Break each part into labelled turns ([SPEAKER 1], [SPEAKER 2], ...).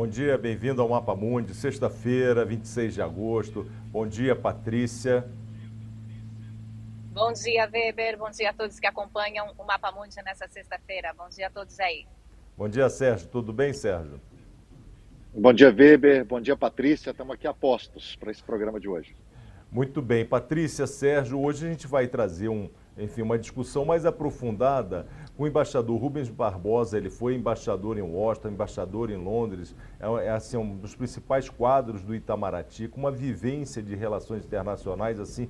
[SPEAKER 1] Bom dia, bem-vindo ao Mapa Mundi, sexta-feira, 26 de agosto. Bom dia, Patrícia.
[SPEAKER 2] Bom dia, Weber. Bom dia a todos que acompanham o Mapa Mundi nessa sexta-feira. Bom dia a todos aí.
[SPEAKER 1] Bom dia, Sérgio. Tudo bem, Sérgio?
[SPEAKER 3] Bom dia, Weber. Bom dia, Patrícia. Estamos aqui a postos para esse programa de hoje.
[SPEAKER 1] Muito bem. Patrícia, Sérgio, hoje a gente vai trazer um, enfim, uma discussão mais aprofundada com o embaixador Rubens Barbosa. Ele foi embaixador em Washington, embaixador em Londres, é, é assim, um dos principais quadros do Itamaraty, com uma vivência de relações internacionais assim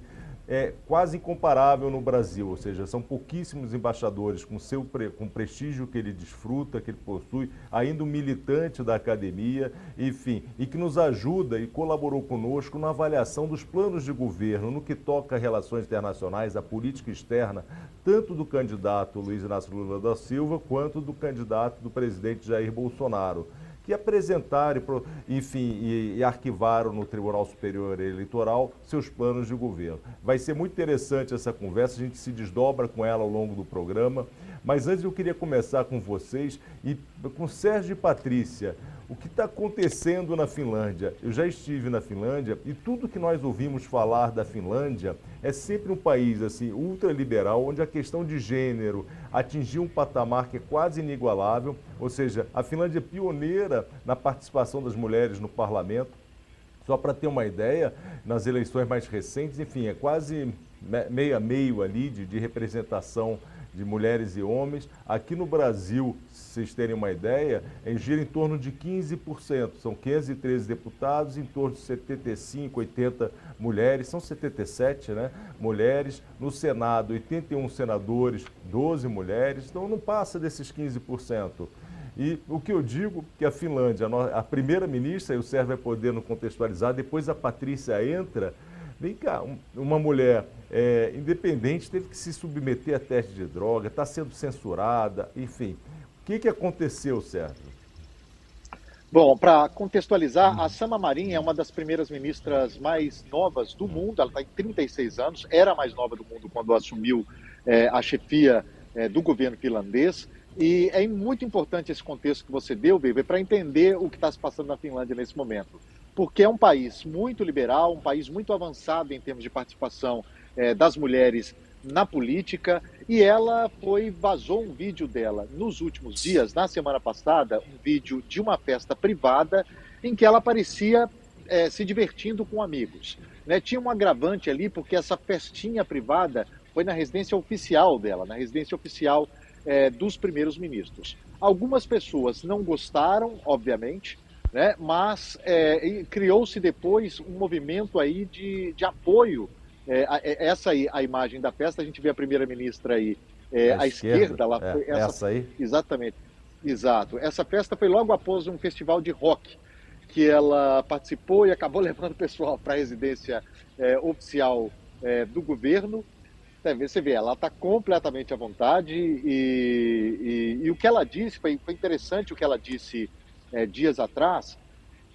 [SPEAKER 1] é quase incomparável no Brasil, ou seja, são pouquíssimos embaixadores com seu com o prestígio que ele desfruta, que ele possui, ainda um militante da academia, enfim, e que nos ajuda e colaborou conosco na avaliação dos planos de governo no que toca a relações internacionais, a política externa, tanto do candidato Luiz Inácio Lula da Silva quanto do candidato do presidente Jair Bolsonaro que apresentaram, enfim, e, e, arquivaram no Tribunal Superior Eleitoral seus planos de governo. Vai ser muito interessante essa conversa, a gente se desdobra com ela ao longo do programa. Mas antes eu queria começar com vocês e com Sérgio e Patrícia. O que está acontecendo na Finlândia? Eu já estive na Finlândia e tudo que nós ouvimos falar da Finlândia é sempre um país assim ultraliberal, onde a questão de gênero atingiu um patamar que é quase inigualável. Ou seja, a Finlândia é pioneira na participação das mulheres no parlamento. Só para ter uma ideia, nas eleições mais recentes, enfim, é quase meio a meio ali de, de representação de mulheres e homens. Aqui no Brasil, se vocês terem uma ideia, é, gira em torno de 15%. São 513 deputados, em torno de 75, 80 mulheres, são 77 né, mulheres. No Senado, 81 senadores, 12 mulheres, então não passa desses 15%. E o que eu digo que a Finlândia, a primeira ministra, e o Sérgio vai poder nos contextualizar, depois a Patrícia entra, Vem cá, uma mulher é, independente teve que se submeter a teste de droga, está sendo censurada, enfim. O que, que aconteceu, Sérgio?
[SPEAKER 3] Bom, para contextualizar, hum. a Sama Marin é uma das primeiras ministras mais novas do mundo, ela está em 36 anos, era a mais nova do mundo quando assumiu é, a chefia é, do governo finlandês. E é muito importante esse contexto que você deu, Bebê, para entender o que está se passando na Finlândia nesse momento porque é um país muito liberal, um país muito avançado em termos de participação é, das mulheres na política, e ela foi vazou um vídeo dela nos últimos dias, na semana passada, um vídeo de uma festa privada em que ela aparecia é, se divertindo com amigos. Né? Tinha um agravante ali, porque essa festinha privada foi na residência oficial dela, na residência oficial é, dos primeiros ministros. Algumas pessoas não gostaram, obviamente, né? mas é, criou-se depois um movimento aí de, de apoio. É, é, essa aí, a imagem da festa, a gente vê a primeira-ministra aí é, à esquerda. esquerda lá,
[SPEAKER 1] é, essa, essa, aí?
[SPEAKER 3] Exatamente, exato. Essa festa foi logo após um festival de rock que ela participou e acabou levando o pessoal para a residência é, oficial é, do governo. Você vê, ela está completamente à vontade e, e, e, o que ela disse, foi, foi interessante o que ela disse é, dias atrás,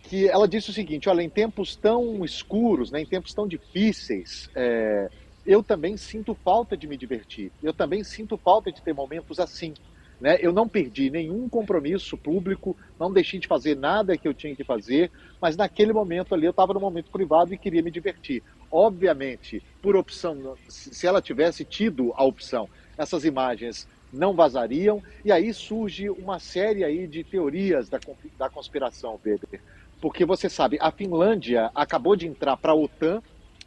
[SPEAKER 3] que ela disse o seguinte: olha, em tempos tão escuros, né, em tempos tão difíceis, é, eu também sinto falta de me divertir. Eu também sinto falta de ter momentos assim. Né? Eu não perdi nenhum compromisso público, não deixei de fazer nada que eu tinha que fazer, mas naquele momento ali eu estava no momento privado e queria me divertir. Obviamente, por opção, se ela tivesse tido a opção, essas imagens não vazariam, e aí surge uma série aí de teorias da, da conspiração, Weber. Porque você sabe, a Finlândia acabou de entrar para a OTAN,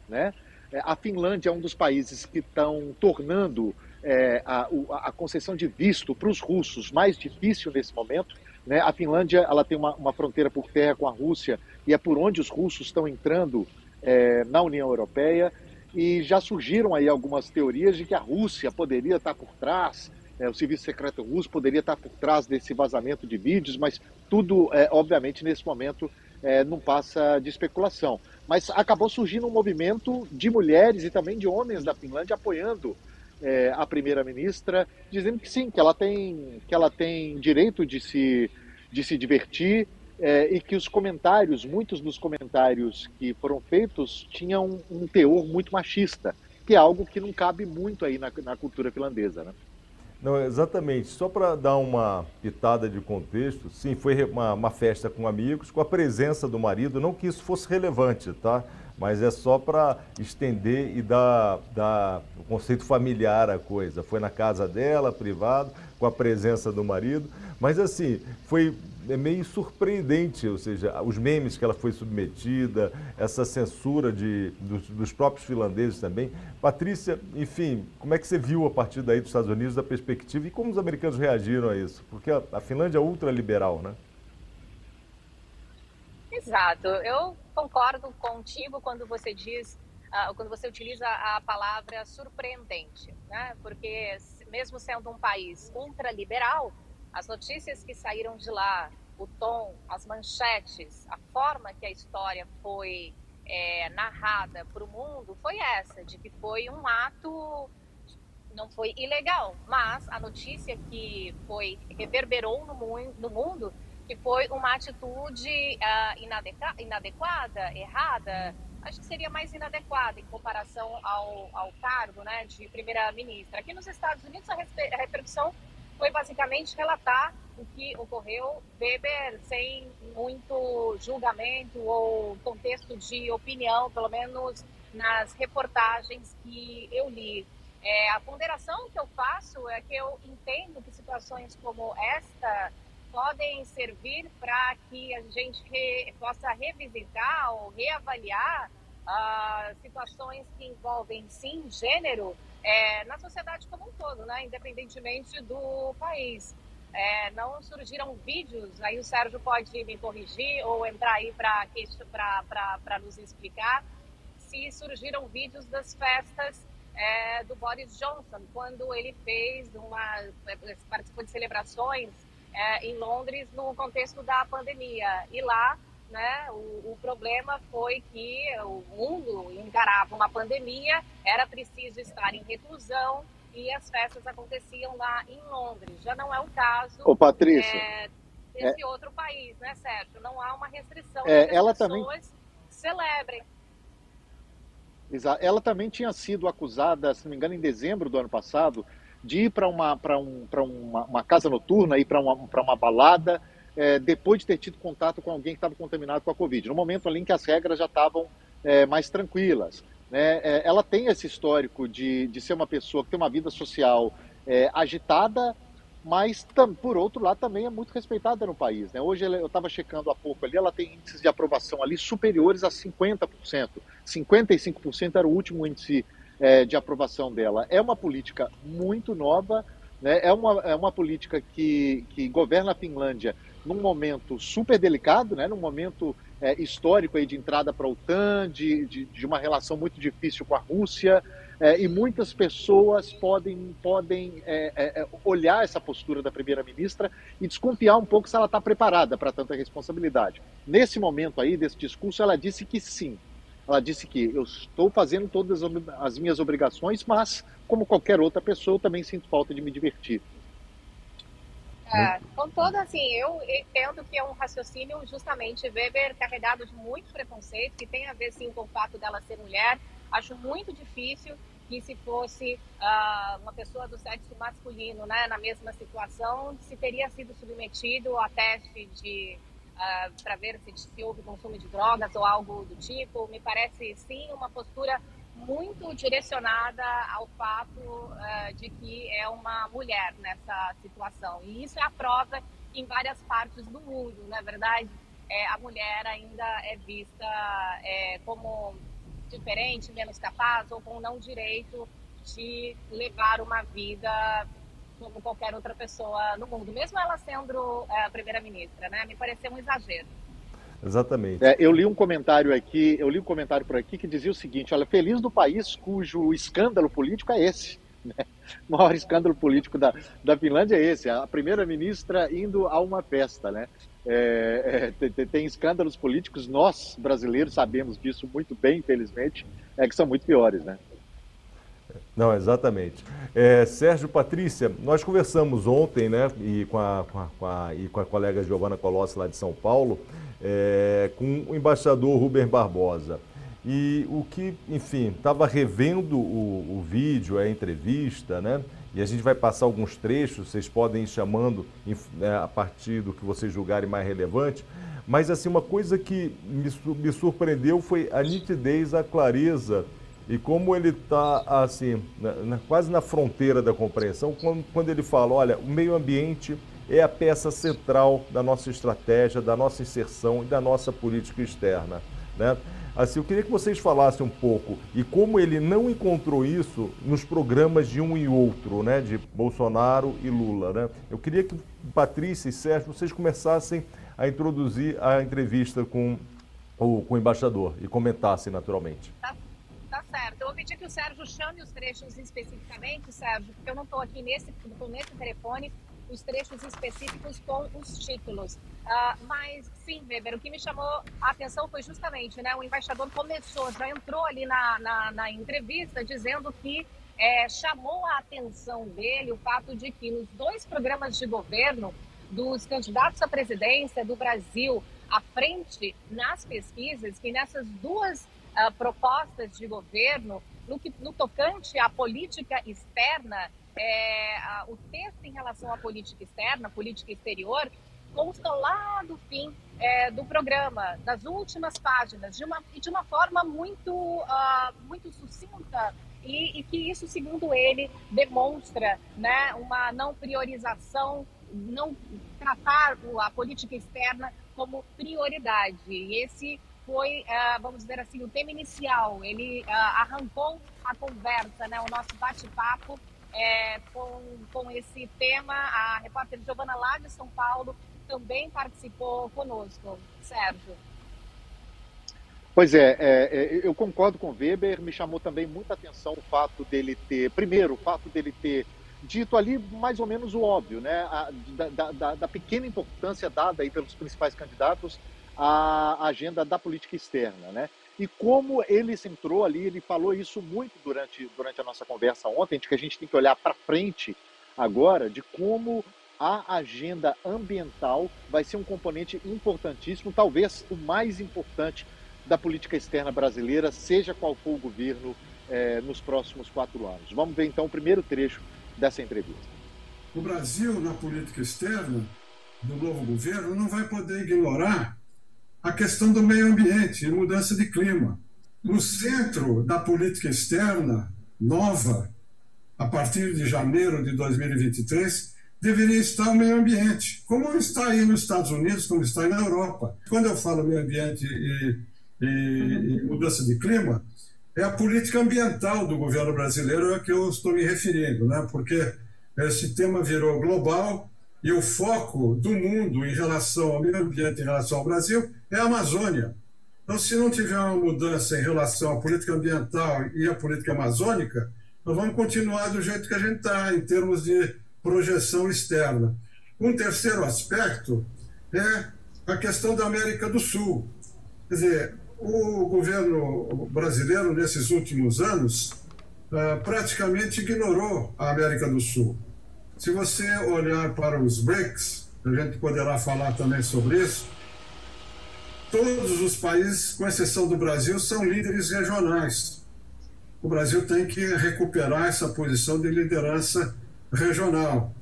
[SPEAKER 3] né? É, a Finlândia é um dos países que estão tornando é, a, a, concessão de visto para os russos mais difícil nesse momento. Né? A Finlândia ela tem uma, uma, fronteira por terra com a Rússia e é por onde os russos estão entrando é, na União Europeia. E já surgiram aí algumas teorias de que a Rússia poderia estar por trás o serviço secreto russo poderia estar por trás desse vazamento de vídeos, mas tudo, é, obviamente, nesse momento é, não passa de especulação. Mas acabou surgindo um movimento de mulheres e também de homens da Finlândia apoiando é, a primeira-ministra, dizendo que sim, que ela tem, que ela tem direito de se, de se divertir é, e que os comentários, muitos dos comentários que foram feitos, tinham um teor muito machista, que é algo que não cabe muito aí na, na cultura finlandesa, né?
[SPEAKER 1] Não, exatamente. Só para dar uma pitada de contexto, sim, foi uma, uma, festa com amigos, com a presença do marido, não que isso fosse relevante, tá? Mas é só para estender e dar, dar o conceito familiar à coisa. Foi na casa dela, privado, com a presença do marido. Mas assim, foi é meio surpreendente, ou seja, os memes que ela foi submetida, essa censura de, dos, dos, próprios finlandeses também. Patrícia, enfim, como é que você viu a partir daí dos Estados Unidos a perspectiva e como os americanos reagiram a isso? Porque a, a Finlândia é ultraliberal, né?
[SPEAKER 2] Exato. Eu concordo contigo quando você diz, uh, quando você utiliza a palavra surpreendente, né? Porque mesmo sendo um país ultraliberal, as notícias que saíram de lá, o tom, as manchetes, a forma que a história foi é, narrada para o mundo foi essa, de que foi um ato, não foi ilegal, mas a notícia que foi reverberou no, no mundo que foi uma atitude uh, inadequa inadequada, errada, acho que seria mais inadequada em comparação ao, ao cargo né, de primeira-ministra. Aqui nos Estados Unidos, a, a repercussão foi basicamente relatar o que ocorreu, Weber sem muito julgamento ou contexto de opinião, pelo menos nas reportagens que eu li. É, a ponderação que eu faço é que eu entendo que situações como esta podem servir para que a gente re, possa revisitar ou reavaliar uh, situações que envolvem, sim, gênero é, na sociedade como um todo, né? independentemente do país. É, não surgiram vídeos, aí o Sérgio pode me corrigir ou entrar aí para nos explicar se surgiram vídeos das festas é, do Boris Johnson, quando ele fez uma. participou de celebrações é, em Londres no contexto da pandemia. E lá né? O, o, problema foi que o mundo encarava uma pandemia, era preciso estar em reclusão e as festas aconteciam lá em Londres. Já não é o caso
[SPEAKER 3] Ô, Patrícia, é,
[SPEAKER 2] desse é... outro país, né, Sérgio? Não há uma restrição
[SPEAKER 3] é, pessoas
[SPEAKER 2] também... celebrem.
[SPEAKER 3] Exato. Ela também tinha sido acusada, se não me engano, em dezembro do ano passado, de ir para uma, um, uma, uma casa noturna, ir para uma, uma balada é, depois de ter tido contato com alguém que estava contaminado com a Covid, no momento ali em que as regras já estavam é, mais tranquilas. Né? É, ela tem esse histórico de, de ser uma pessoa que tem uma vida social é, agitada, mas por outro lado também é muito respeitada no país. Né? Hoje eu estava checando há pouco ali, ela tem índices de aprovação ali superiores a 50%. 55% era o último índice é, de aprovação dela. É uma política muito nova, né? é, uma, é uma política que, que governa a Finlândia num momento super delicado, né, num momento é, histórico aí de entrada para a OTAN, de, de, de, uma relação muito difícil com a Rússia, é, e muitas pessoas podem, podem é, é, é olhar essa postura da primeira-ministra e desconfiar um pouco se ela está preparada para tanta responsabilidade. Nesse momento aí, desse discurso, ela disse que sim. Ela disse que eu estou fazendo todas as minhas obrigações, mas, como qualquer outra pessoa, eu também sinto falta de me divertir.
[SPEAKER 2] É, com todo assim, eu entendo que é um raciocínio justamente Weber carregado de muito preconceito, que tem a ver sim com o fato dela ser mulher. Acho muito difícil que se fosse uh, uma pessoa do sexo masculino, né, na mesma situação, se teria sido submetido a teste de uh, ah, para ver se, se houve consumo de drogas ou algo do tipo. Me parece sim uma postura muito direcionada ao fato uh, de que é uma mulher nessa situação. E isso é a prova em várias partes do mundo, na é verdade. É, a mulher ainda é vista é, como diferente, menos capaz ou com não direito de levar uma vida como qualquer outra pessoa no mundo, mesmo ela sendo a primeira-ministra, né? Me pareceu um exagero.
[SPEAKER 1] Exatamente.
[SPEAKER 3] É, eu li um comentário aqui, eu li um comentário por aqui que dizia o seguinte: olha, feliz do país cujo escândalo político é esse. Né? O maior escândalo político da, da Finlândia é esse, a primeira-ministra indo a uma festa, né? É, é, tem, tem, escândalos políticos, nós brasileiros sabemos disso muito bem, infelizmente, é que são muito piores, né?
[SPEAKER 1] Não, exatamente. É, Sérgio Patrícia, nós conversamos ontem, né, e com a, com a, com a, e com a colega Giovana Colossi lá de São Paulo, é, com o embaixador Rubem Barbosa. E o que, enfim, estava revendo o, o, vídeo, a entrevista, né? e a gente vai passar alguns trechos, vocês podem ir chamando né, a partir do que vocês julgarem mais relevante. Mas assim, uma coisa que me, surpreendeu foi a nitidez, a clareza e como ele está assim, quase na fronteira da compreensão, quando ele fala, olha, o meio ambiente é a peça central da nossa estratégia, da nossa inserção e da nossa política externa. Né? Assim, eu queria que vocês falassem um pouco e como ele não encontrou isso nos programas de um e outro, né, de Bolsonaro e Lula. Né? Eu queria que Patrícia e Sérgio, vocês começassem a introduzir a entrevista com o, com o embaixador e comentassem naturalmente.
[SPEAKER 2] Tá, tá certo. Eu vou pedir que o Sérgio chame os trechos especificamente, Sérgio, porque eu não estou aqui nesse, nesse telefone os trechos específicos com os títulos. Uh, mas sim, Weber, o que me chamou a atenção foi justamente, né, o embaixador começou, já entrou ali na, na, na entrevista dizendo que é, chamou a atenção dele o fato de que nos dois programas de governo dos candidatos à presidência do Brasil à frente nas pesquisas, que nessas duas uh, propostas de governo, no, que, no tocante à política externa, é, a, o texto em relação à política externa, política exterior, consta lá do fim é, do programa, das últimas páginas, de uma, de uma forma muito, uh, muito sucinta e, e, que isso, segundo ele, demonstra né, uma não priorização, não tratar a política externa como prioridade. E esse foi, uh, vamos dizer assim, o tema inicial. Ele uh, arrancou a conversa, né, o nosso bate-papo é, com, com esse tema. A repórter Giovana lá de São Paulo também participou conosco. Sérgio.
[SPEAKER 3] Pois é, é, é, eu concordo com Weber, me chamou também muita atenção o fato dele ter, primeiro, o fato dele ter dito ali mais ou menos o óbvio, né, a, da, da, da, pequena importância dada aí pelos principais candidatos à agenda da política externa, né, e como ele centrou ali, ele falou isso muito durante, durante a nossa conversa ontem, de que a gente tem que olhar para frente agora, de como a agenda ambiental vai ser um componente importantíssimo, talvez o mais importante da política externa brasileira, seja qual for o governo eh, nos próximos quatro anos. Vamos ver então o primeiro trecho dessa entrevista.
[SPEAKER 4] O Brasil, na política externa do novo governo, não vai poder ignorar a questão do meio ambiente e mudança de clima. No centro da política externa nova, a partir de janeiro de 2023, deveria estar o meio ambiente, como está aí nos Estados Unidos, como está aí na Europa. Quando eu falo meio ambiente e, e, e mudança de clima, é a política ambiental do governo brasileiro a que eu estou me referindo, né? porque esse tema virou global e o foco do mundo em relação ao meio ambiente, em relação ao Brasil, é a Amazônia. Então, se não tiver uma mudança em relação à política ambiental e à política amazônica, nós vamos continuar do jeito que a gente está, em termos de projeção externa. Um terceiro aspecto é a questão da América do Sul. Quer dizer, o governo brasileiro, nesses últimos anos, ah, praticamente ignorou a América do Sul. Se você olhar para os BRICS, a gente poderá falar também sobre isso, todos os países, com exceção do Brasil, são líderes regionais. O Brasil tem que recuperar essa posição de liderança regional.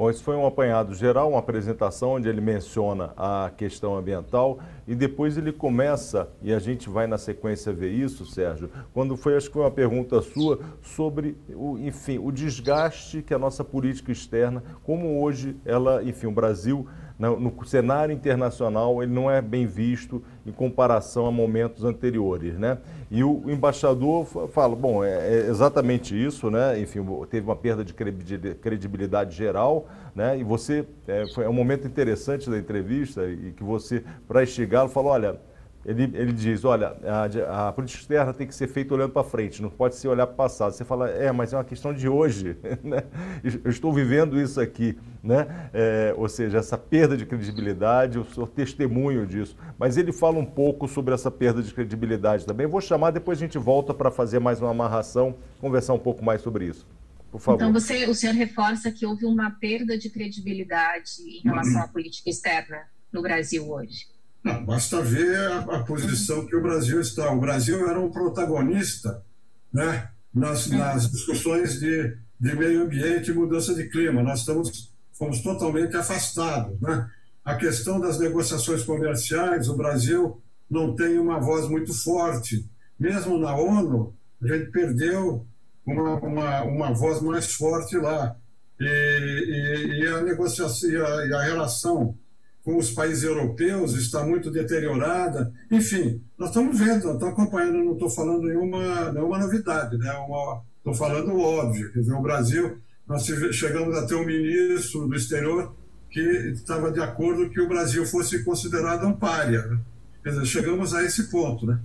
[SPEAKER 1] Bom, isso foi um apanhado geral, uma apresentação onde ele menciona a questão ambiental e depois ele começa, e a gente vai na sequência ver isso, Sérgio, quando foi, acho que foi uma pergunta sua, sobre, o, enfim, o desgaste que a nossa política externa, como hoje ela, enfim, o Brasil no cenário internacional ele não é bem visto em comparação a momentos anteriores, né? E o embaixador fala, bom, é, é exatamente isso, né? Enfim, teve uma perda de credibilidade geral, né? E você, é, foi um momento interessante da entrevista e que você, para instigá-lo, falou, olha, ele, ele diz, olha, a, a, política externa tem que ser feita olhando para frente, não pode ser olhar para o passado. Você fala, é, mas é uma questão de hoje, né? Eu estou vivendo isso aqui, né? É, ou seja, essa perda de credibilidade, eu sou testemunho disso. Mas ele fala um pouco sobre essa perda de credibilidade também. Vou chamar, depois a gente volta para fazer mais uma amarração, conversar um pouco mais sobre isso. Por favor.
[SPEAKER 5] Então, você, o senhor reforça que houve uma perda de credibilidade em relação à política externa no Brasil hoje.
[SPEAKER 4] Não, basta ver a, a, posição que o Brasil está. O Brasil era um protagonista né, nas, nas discussões de de meio ambiente e mudança de clima. Nós estamos, fomos totalmente afastados. Né? A questão das negociações comerciais, o Brasil não tem uma voz muito forte. Mesmo na ONU, a gente perdeu uma, uma, uma voz mais forte lá. E, e, e a negociação e a, e a relação com os países europeus está muito deteriorada. Enfim, nós estamos vendo, nós estamos acompanhando, não estou falando nenhuma, nenhuma novidade, né? estou falando óbvio. Quer dizer, o Brasil, nós chegamos a ter um ministro do exterior que estava de acordo que o Brasil fosse considerado um párea. Né? Quer dizer, chegamos a esse ponto, né?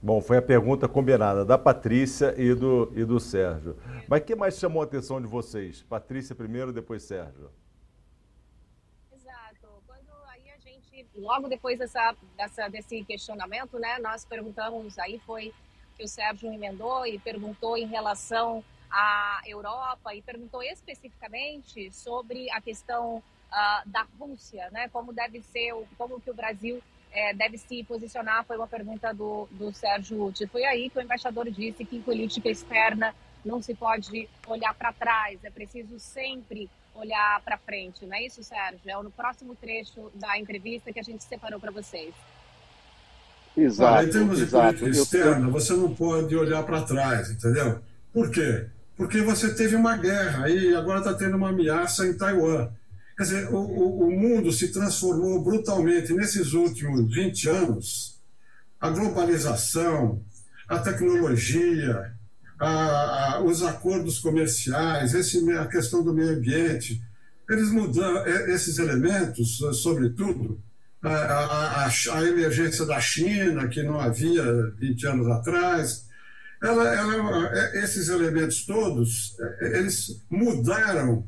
[SPEAKER 1] Bom, foi a pergunta combinada da Patrícia e do, e do Sérgio. Mas o que mais chamou a atenção de vocês? Patrícia primeiro, depois Sérgio.
[SPEAKER 2] Logo depois dessa, dessa, desse questionamento, né, nós perguntamos, aí foi que o Sérgio emendou e perguntou em relação à Europa e perguntou especificamente sobre a questão uh, da Rússia, né, como deve ser, como que o Brasil é, deve se posicionar, foi uma pergunta do, do Sérgio Uti. Foi aí que o embaixador disse que em política externa não se pode olhar para trás, é preciso sempre olhar para frente, não é isso, Sérgio? É no próximo trecho da entrevista que a gente separou para vocês.
[SPEAKER 4] Exato. Olha, em termos exato. de política externa, você não pode olhar para trás, entendeu? Por quê? Porque você teve uma guerra e agora está tendo uma ameaça em Taiwan. Quer dizer, o, o, o mundo se transformou brutalmente nesses últimos 20 anos. A globalização, a tecnologia, a, a, os acordos comerciais, esse, a questão do meio ambiente, eles mudam é, esses elementos, sobretudo, a, a, emergência da China, que não havia 20 anos atrás, ela, ela, é, esses elementos todos, é, eles mudaram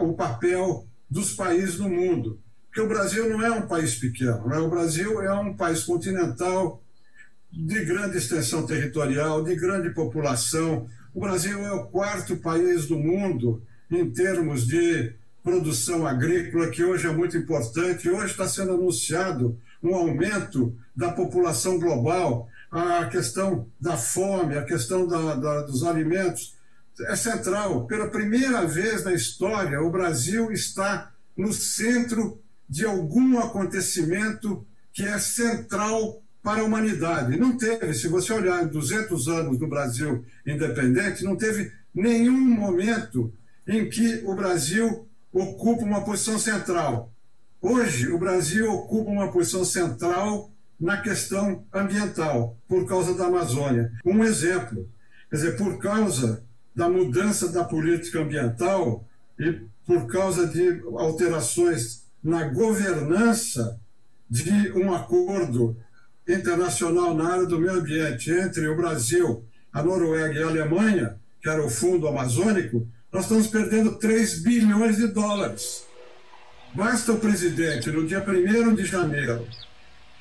[SPEAKER 4] o papel dos países no mundo. Porque o Brasil não é um país pequeno, né? o Brasil é um país continental, de grande extensão territorial, de grande população. O Brasil é o quarto país do mundo em termos de produção agrícola, que hoje é muito importante. Hoje está sendo anunciado um aumento da população global, a questão da fome, a questão da, da, dos alimentos é central. Pela primeira vez na história, o Brasil está no centro de algum acontecimento que é central para a humanidade. Não teve, se você olhar em 200 anos do Brasil independente, não teve nenhum momento em que o Brasil ocupa uma posição central. Hoje, o Brasil ocupa uma posição central na questão ambiental, por causa da Amazônia. Um exemplo, quer dizer, por causa da mudança da política ambiental e por causa de alterações na governança de um acordo internacional na área do meio ambiente entre o Brasil, a Noruega e a Alemanha, que era o Fundo Amazônico, nós estamos perdendo 3 bilhões de dólares. Basta o presidente, no dia 1 de janeiro,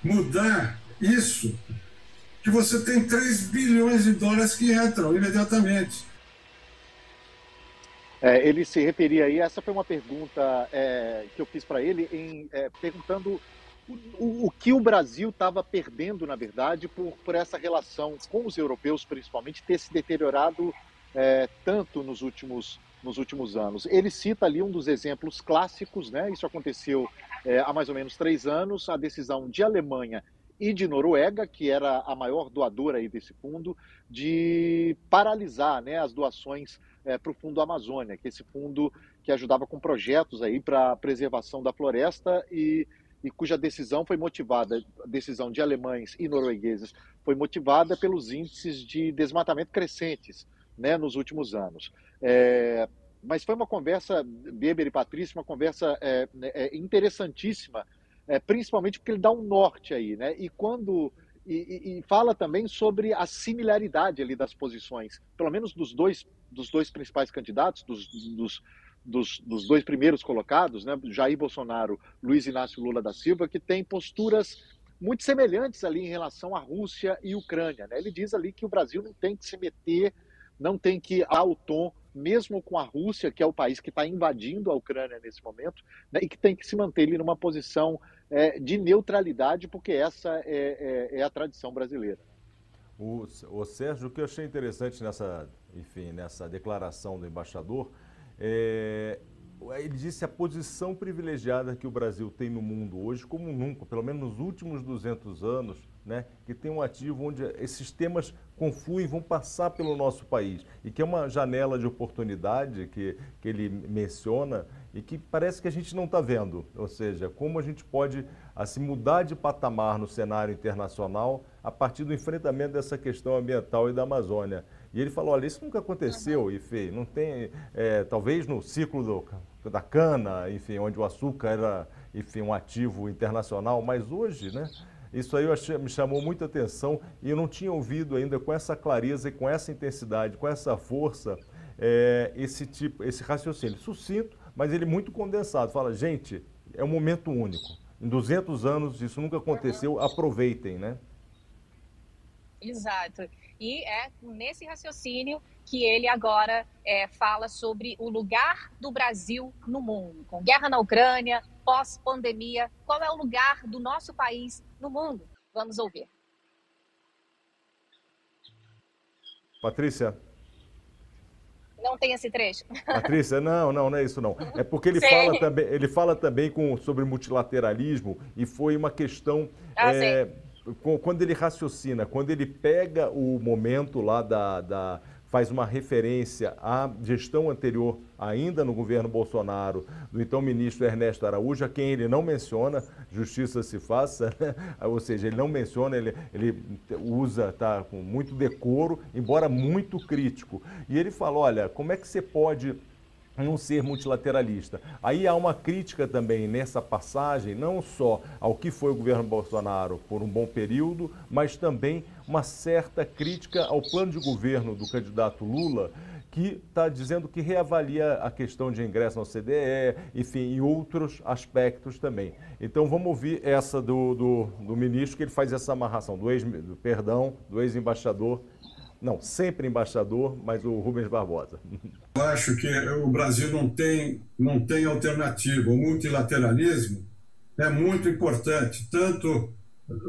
[SPEAKER 4] mudar isso, que você tem 3 bilhões de dólares que entram imediatamente.
[SPEAKER 3] É, ele se referia aí, essa foi uma pergunta é, que eu fiz para ele, em, é, perguntando o, o, que o Brasil estava perdendo, na verdade, por, por essa relação com os europeus, principalmente, ter se deteriorado é, tanto nos últimos, nos últimos anos. Ele cita ali um dos exemplos clássicos, né? Isso aconteceu é, há mais ou menos três anos, a decisão de Alemanha e de Noruega, que era a maior doadora aí desse fundo, de paralisar né, as doações é, para o Fundo Amazônia, que é esse fundo que ajudava com projetos aí para preservação da floresta e e cuja decisão foi motivada, a decisão de alemães e noruegueses, foi motivada pelos índices de desmatamento crescentes né, nos últimos anos. É, mas foi uma conversa, Weber e Patrícia, uma conversa é, é, interessantíssima, é, principalmente porque ele dá um norte aí, né? E quando e, e, fala também sobre a similaridade ali das posições, pelo menos dos dois dos dois principais candidatos, dos, dos dos, dos, dois primeiros colocados, né, Jair Bolsonaro, Luiz Inácio Lula da Silva, que tem posturas muito semelhantes ali em relação à Rússia e Ucrânia. Né? Ele diz ali que o Brasil não tem que se meter, não tem que dar o tom, mesmo com a Rússia, que é o país que está invadindo a Ucrânia nesse momento, né, e que tem que se manter numa posição é, de neutralidade, porque essa é, é, é a tradição brasileira.
[SPEAKER 1] O, o, Sérgio, o que eu achei interessante nessa, enfim, nessa declaração do embaixador, é, ele disse a posição privilegiada que o Brasil tem no mundo hoje, como nunca, pelo menos nos últimos 200 anos, né, que tem um ativo onde esses temas confluem, vão passar pelo nosso país. E que é uma janela de oportunidade que, que ele menciona e que parece que a gente não está vendo. Ou seja, como a gente pode assim, mudar de patamar no cenário internacional a partir do enfrentamento dessa questão ambiental e da Amazônia. E ele falou, olha, isso nunca aconteceu, enfim, não tem, é, talvez no ciclo do, da cana, enfim, onde o açúcar era, enfim, um ativo internacional, mas hoje, né, isso aí achei, me chamou muita atenção e eu não tinha ouvido ainda com essa clareza e com essa intensidade, com essa força, é, esse tipo, esse raciocínio sucinto, mas ele muito condensado. Fala, gente, é um momento único. Em 200 anos isso nunca aconteceu, aproveitem, né?
[SPEAKER 2] Exato. E é nesse raciocínio que ele agora é, fala sobre o lugar do Brasil no mundo. Com guerra na Ucrânia, pós-pandemia, qual é o lugar do nosso país no mundo? Vamos ouvir.
[SPEAKER 1] Patrícia.
[SPEAKER 2] Não tem esse trecho.
[SPEAKER 1] Patrícia, não, não, não é isso não. É porque ele fala também, ele fala também com, sobre multilateralismo e foi uma questão ah, é, quando ele raciocina, quando ele pega o momento lá da, da faz uma referência à gestão anterior, ainda no governo Bolsonaro, do então ministro Ernesto Araújo, a quem ele não menciona, justiça se faça, né? ou seja, ele não menciona, ele, ele usa, tá com muito decoro, embora muito crítico. E ele fala, olha, como é que você pode não ser multilateralista. Aí há uma crítica também nessa passagem, não só ao que foi o governo Bolsonaro por um bom período, mas também uma certa crítica ao plano de governo do candidato Lula, que está dizendo que reavalia a questão de ingresso na CDE, enfim, e outros aspectos também. Então vamos ouvir essa do, do, do ministro, que ele faz essa amarração, do ex, perdão, do ex-embaixador não, sempre embaixador, mas o Rubens Barbosa.
[SPEAKER 4] Eu acho que o Brasil não tem, não tem alternativa. O multilateralismo é muito importante, tanto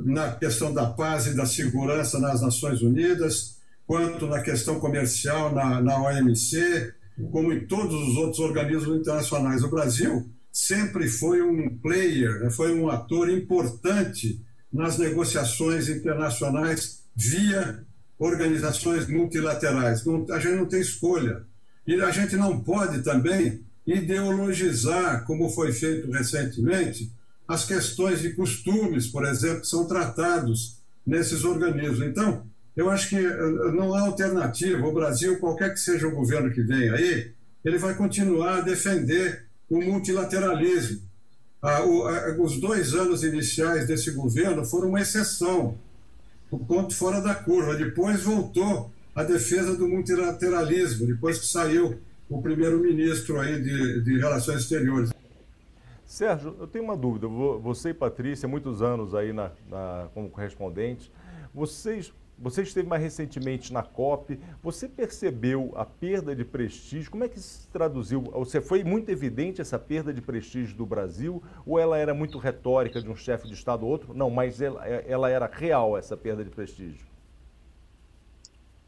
[SPEAKER 4] na questão da paz e da segurança nas Nações Unidas, quanto na questão comercial na, na OMC, como em todos os outros organismos internacionais. O Brasil sempre foi um player, né, foi um ator importante nas negociações internacionais via organizações multilaterais. Não, a gente não tem escolha. E a gente não pode também ideologizar, como foi feito recentemente, as questões de costumes, por exemplo, que são tratados nesses organismos. Então, eu acho que eh, não há alternativa. O Brasil, qualquer que seja o governo que venha aí, ele vai continuar a defender o multilateralismo. Ah, o, a, os dois anos iniciais desse governo foram uma exceção o ponto fora da curva. Depois voltou a defesa do multilateralismo, depois que saiu o primeiro-ministro aí de, de Relações Exteriores.
[SPEAKER 1] Sérgio, eu tenho uma dúvida. Você e Patrícia, muitos anos aí na, na como correspondentes, vocês você esteve mais recentemente na COP. Você percebeu a perda de prestígio? Como é que se traduziu? Você foi muito evidente essa perda de prestígio do Brasil? Ou ela era muito retórica de um chefe de Estado ou outro? Não, mas ela, ela era real, essa perda de prestígio.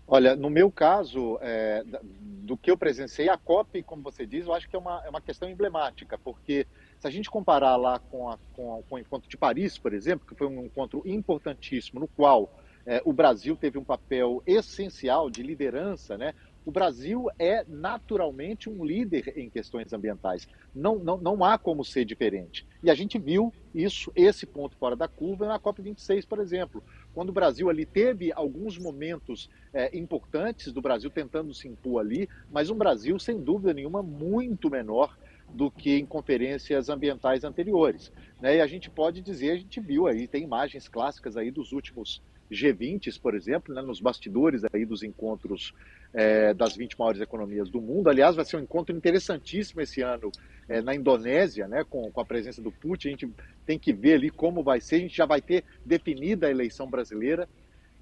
[SPEAKER 3] Olha, no meu caso, é, do que eu presenciei, a COP, como você diz, eu acho que é uma, é uma questão emblemática, porque se a gente comparar lá com, a, com, a, com o encontro de Paris, por exemplo, que foi um encontro importantíssimo, no qual é, o Brasil teve um papel essencial de liderança, né? O Brasil é naturalmente um líder em questões ambientais. Não, não, não há como ser diferente. E a gente viu isso, esse ponto fora da curva na COP26, por exemplo, quando o Brasil ali teve alguns momentos é, importantes do Brasil tentando se impor ali, mas um Brasil sem dúvida nenhuma muito menor do que em conferências ambientais anteriores. Né? E a gente pode dizer, a gente viu aí, tem imagens clássicas aí dos últimos G20s, por exemplo, né, nos bastidores aí dos encontros é, das 20 maiores economias do mundo. Aliás, vai ser um encontro interessantíssimo esse ano é, na Indonésia, né, com, com a presença do Putin. A gente tem que ver ali como vai ser. A gente já vai ter definida a eleição brasileira.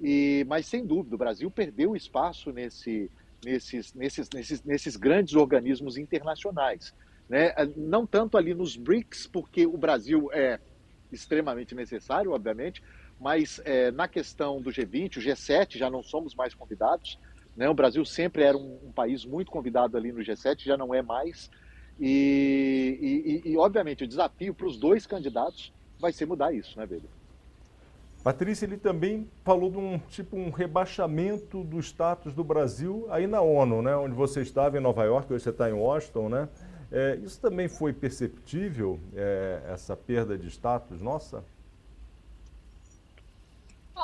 [SPEAKER 3] E, mas, sem dúvida, o Brasil perdeu espaço nesse, nesses, nesses, nesses, nesses grandes organismos internacionais. Né? Não tanto ali nos BRICS, porque o Brasil é extremamente necessário, obviamente, mas é, na questão do G20, o G7 já não somos mais convidados, Né? O Brasil sempre era um, um país muito convidado ali no G7, já não é mais. E, e, e obviamente, o desafio para os dois candidatos vai ser mudar isso, né, Weber?
[SPEAKER 1] Patrícia, ele também falou de um tipo um rebaixamento do status do Brasil aí na ONU, né? Onde você estava em Nova York, hoje você está em Washington, né? É, isso também foi perceptível, é, essa perda de status nossa?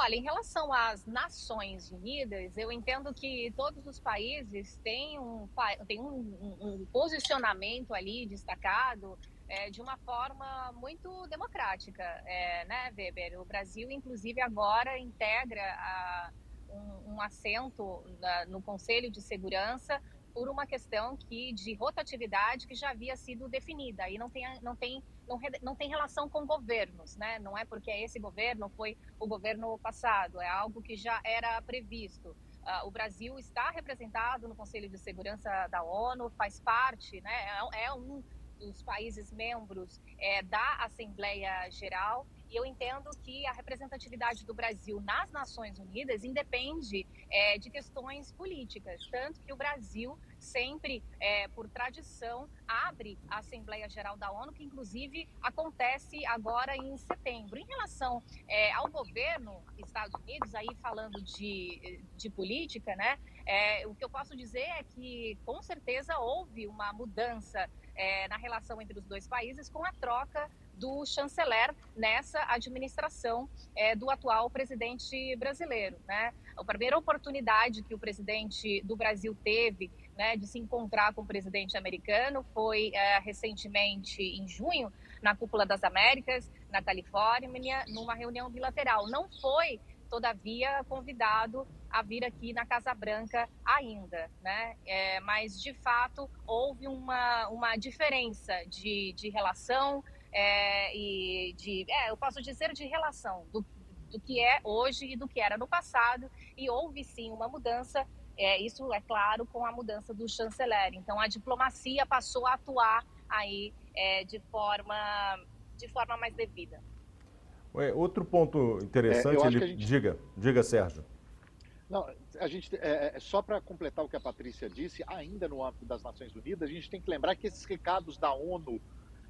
[SPEAKER 2] Olha, em relação às Nações Unidas, eu entendo que todos os países têm um, têm um, um, posicionamento ali destacado é, de uma forma muito democrática, é, né, Weber? O Brasil, inclusive, agora integra a, um, um, assento na, no Conselho de Segurança por uma questão que de rotatividade que já havia sido definida e não tem não tem não, não tem relação com governos, né? Não é porque esse governo foi o governo passado, é algo que já era previsto. Uh, o Brasil está representado no Conselho de Segurança da ONU, faz parte, né? É, é um dos países membros é, da Assembleia Geral. E eu entendo que a representatividade do Brasil nas Nações Unidas independe é, de questões políticas, tanto que o Brasil sempre, é, por tradição, abre a Assembleia Geral da ONU, que inclusive acontece agora em setembro. Em relação é, ao governo Estados Unidos, aí falando de, de política, né, é, o que eu posso dizer é que com certeza houve uma mudança é, na relação entre os dois países com a troca do chanceler nessa administração é, do atual presidente brasileiro. Né? A primeira oportunidade que o presidente do Brasil teve né, de se encontrar com o presidente americano foi é, recentemente em junho, na Cúpula das Américas, na Califórnia, numa reunião bilateral. Não foi todavia, convidado a vir aqui na Casa Branca ainda, né? É, mas, de fato, houve uma, uma diferença de, de relação é, e de, é, eu posso dizer, de relação do, do que é hoje e do que era no passado, e houve sim uma mudança, é, isso é claro, com a mudança do chanceler. Então, a diplomacia passou a atuar aí é, de, forma, de forma mais devida.
[SPEAKER 1] Outro ponto interessante, é, ele... gente... diga, diga, Sérgio.
[SPEAKER 3] Não, a gente, é, é só para completar o que a Patrícia disse, ainda no âmbito das Nações Unidas, a gente tem que lembrar que esses recados da ONU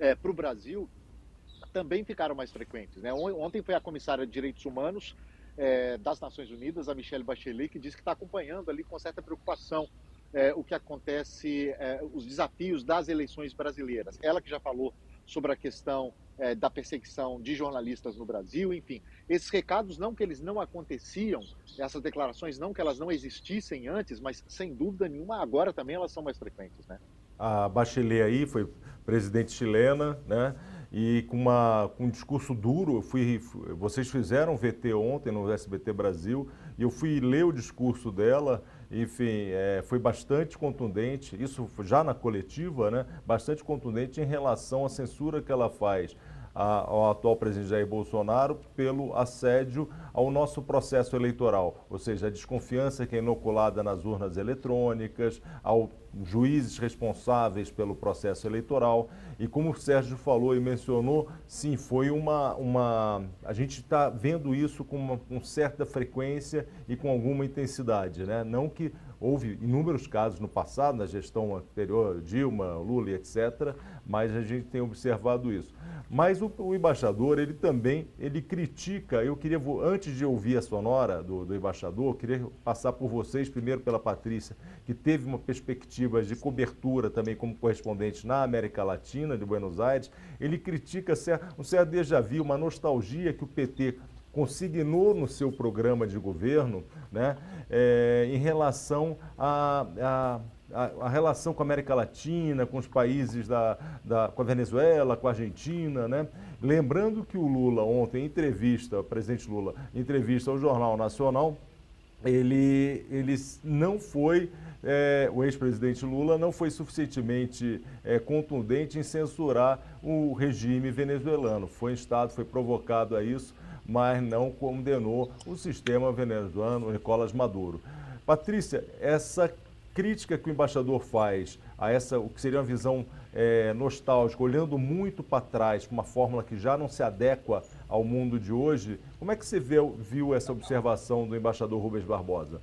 [SPEAKER 3] é, para o Brasil também ficaram mais frequentes. Né? Ontem foi a comissária de Direitos Humanos é, das Nações Unidas, a Michelle Bachelet, que disse que está acompanhando ali com certa preocupação é, o que acontece, é, os desafios das eleições brasileiras. Ela que já falou sobre a questão é, da perseguição de jornalistas no Brasil, enfim. Esses recados não que eles não aconteciam, essas declarações não que elas não existissem antes, mas sem dúvida nenhuma agora também elas são mais frequentes, né?
[SPEAKER 1] A Bachelet aí foi presidente chilena, né? E com, uma, com um discurso duro, fui, vocês fizeram VT ontem no SBT Brasil, e eu fui ler o discurso dela, enfim, é, foi bastante contundente, isso já na coletiva, né? Bastante contundente em relação à censura que ela faz ao atual presidente Jair Bolsonaro pelo assédio ao nosso processo eleitoral, ou seja, a desconfiança que é inoculada nas urnas eletrônicas, ao juízes responsáveis pelo processo eleitoral. E como o Sérgio falou e mencionou, sim, foi uma. uma a gente está vendo isso com, uma, com certa frequência e com alguma intensidade. Né? Não que houve inúmeros casos no passado, na gestão anterior, Dilma, Lula, etc., mas a gente tem observado isso. Mas o, o, embaixador, ele também, ele critica, eu queria, antes de ouvir a sonora do, do embaixador, queria passar por vocês, primeiro pela Patrícia, que teve uma perspectiva de cobertura também como correspondente na América Latina, de Buenos Aires, ele critica um certo déjà vu, uma nostalgia que o PT consignou no seu programa de governo né, é, em relação a, a a, relação com a América Latina, com os países da, da, com a Venezuela, com a Argentina, né? Lembrando que o Lula ontem, em entrevista, o presidente Lula, em entrevista ao Jornal Nacional, ele, ele não foi, é, o ex-presidente Lula não foi suficientemente é, contundente em censurar o regime venezuelano. Foi instado, foi provocado a isso, mas não condenou o sistema venezuelano, Nicolás Maduro. Patrícia, essa crítica que o embaixador faz a essa, o que seria uma visão é, nostálgica, olhando muito para trás, uma fórmula que já não se adequa ao mundo de hoje, como é que você viu, viu essa observação do embaixador Rubens Barbosa?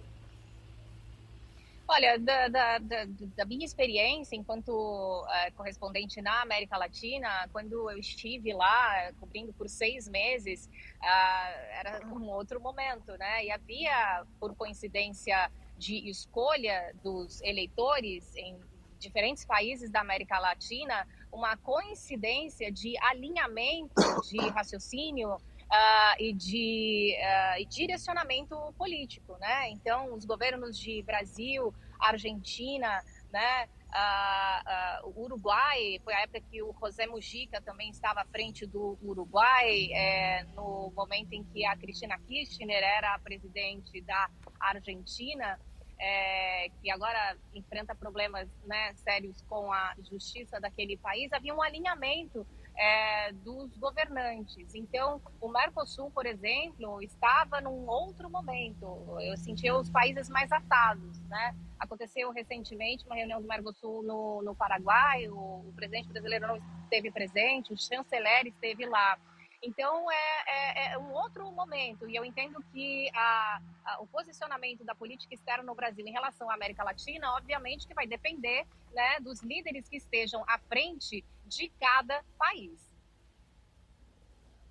[SPEAKER 2] Olha, da, da, da, da, minha experiência enquanto uh, correspondente na América Latina, quando eu estive lá cobrindo por seis meses, uh, era um outro momento, né? E havia, por coincidência de escolha dos eleitores em diferentes países da América Latina, uma coincidência de alinhamento de raciocínio uh, e de uh, e direcionamento político, né? Então, os governos de Brasil, Argentina, né? Uh, o Uruguai, foi a época que o José Mujica também estava à frente do Uruguai, é, no momento em que a Cristina Kirchner era a presidente da Argentina, é, que agora enfrenta problemas né, sérios com a justiça daquele país, havia um alinhamento é, dos governantes. Então, o Mercosul, por exemplo, estava num outro momento. Eu sentia os países mais atados, né? Aconteceu recentemente uma reunião do Mercosul no, no Paraguai, o, o presidente brasileiro não esteve presente, o chanceler esteve lá. Então, é, é, é, um outro momento, e eu entendo que a, a, o posicionamento da política externa no Brasil em relação à América Latina, obviamente que vai depender né, dos líderes que estejam à frente de cada país.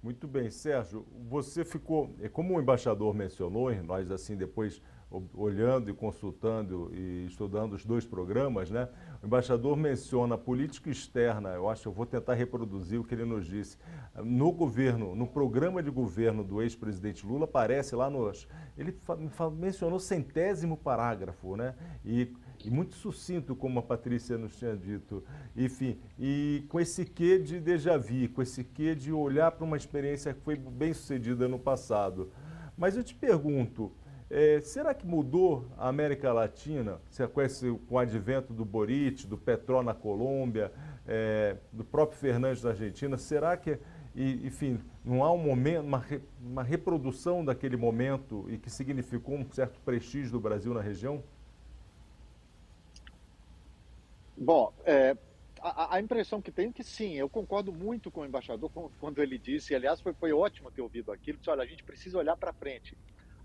[SPEAKER 1] Muito bem, Sérgio, você ficou, é, como o embaixador mencionou, nós assim depois olhando e consultando e estudando os dois programas, né? O embaixador menciona a política externa, eu acho eu vou tentar reproduzir o que ele nos disse. No governo, no programa de governo do ex-presidente Lula, aparece lá nos. Ele mencionou centésimo parágrafo, né? E, e, muito sucinto, como a Patrícia nos tinha dito. Enfim, e com esse quê de déjà vu, com esse quê de olhar para uma experiência que foi bem sucedida no passado. Mas eu te pergunto. É, será que mudou a América Latina com, esse, com o advento do Boric, do Petró na Colômbia, é, do próprio Fernandes na Argentina? Será que, e, enfim, não há um momento, uma, uma reprodução daquele momento e que significou um certo prestígio do Brasil na região?
[SPEAKER 3] Bom, é, a, a, impressão que tenho é que sim, eu concordo muito com o embaixador quando ele disse, aliás, foi, foi ótimo ter ouvido aquilo, disse, olha, a gente precisa olhar para frente.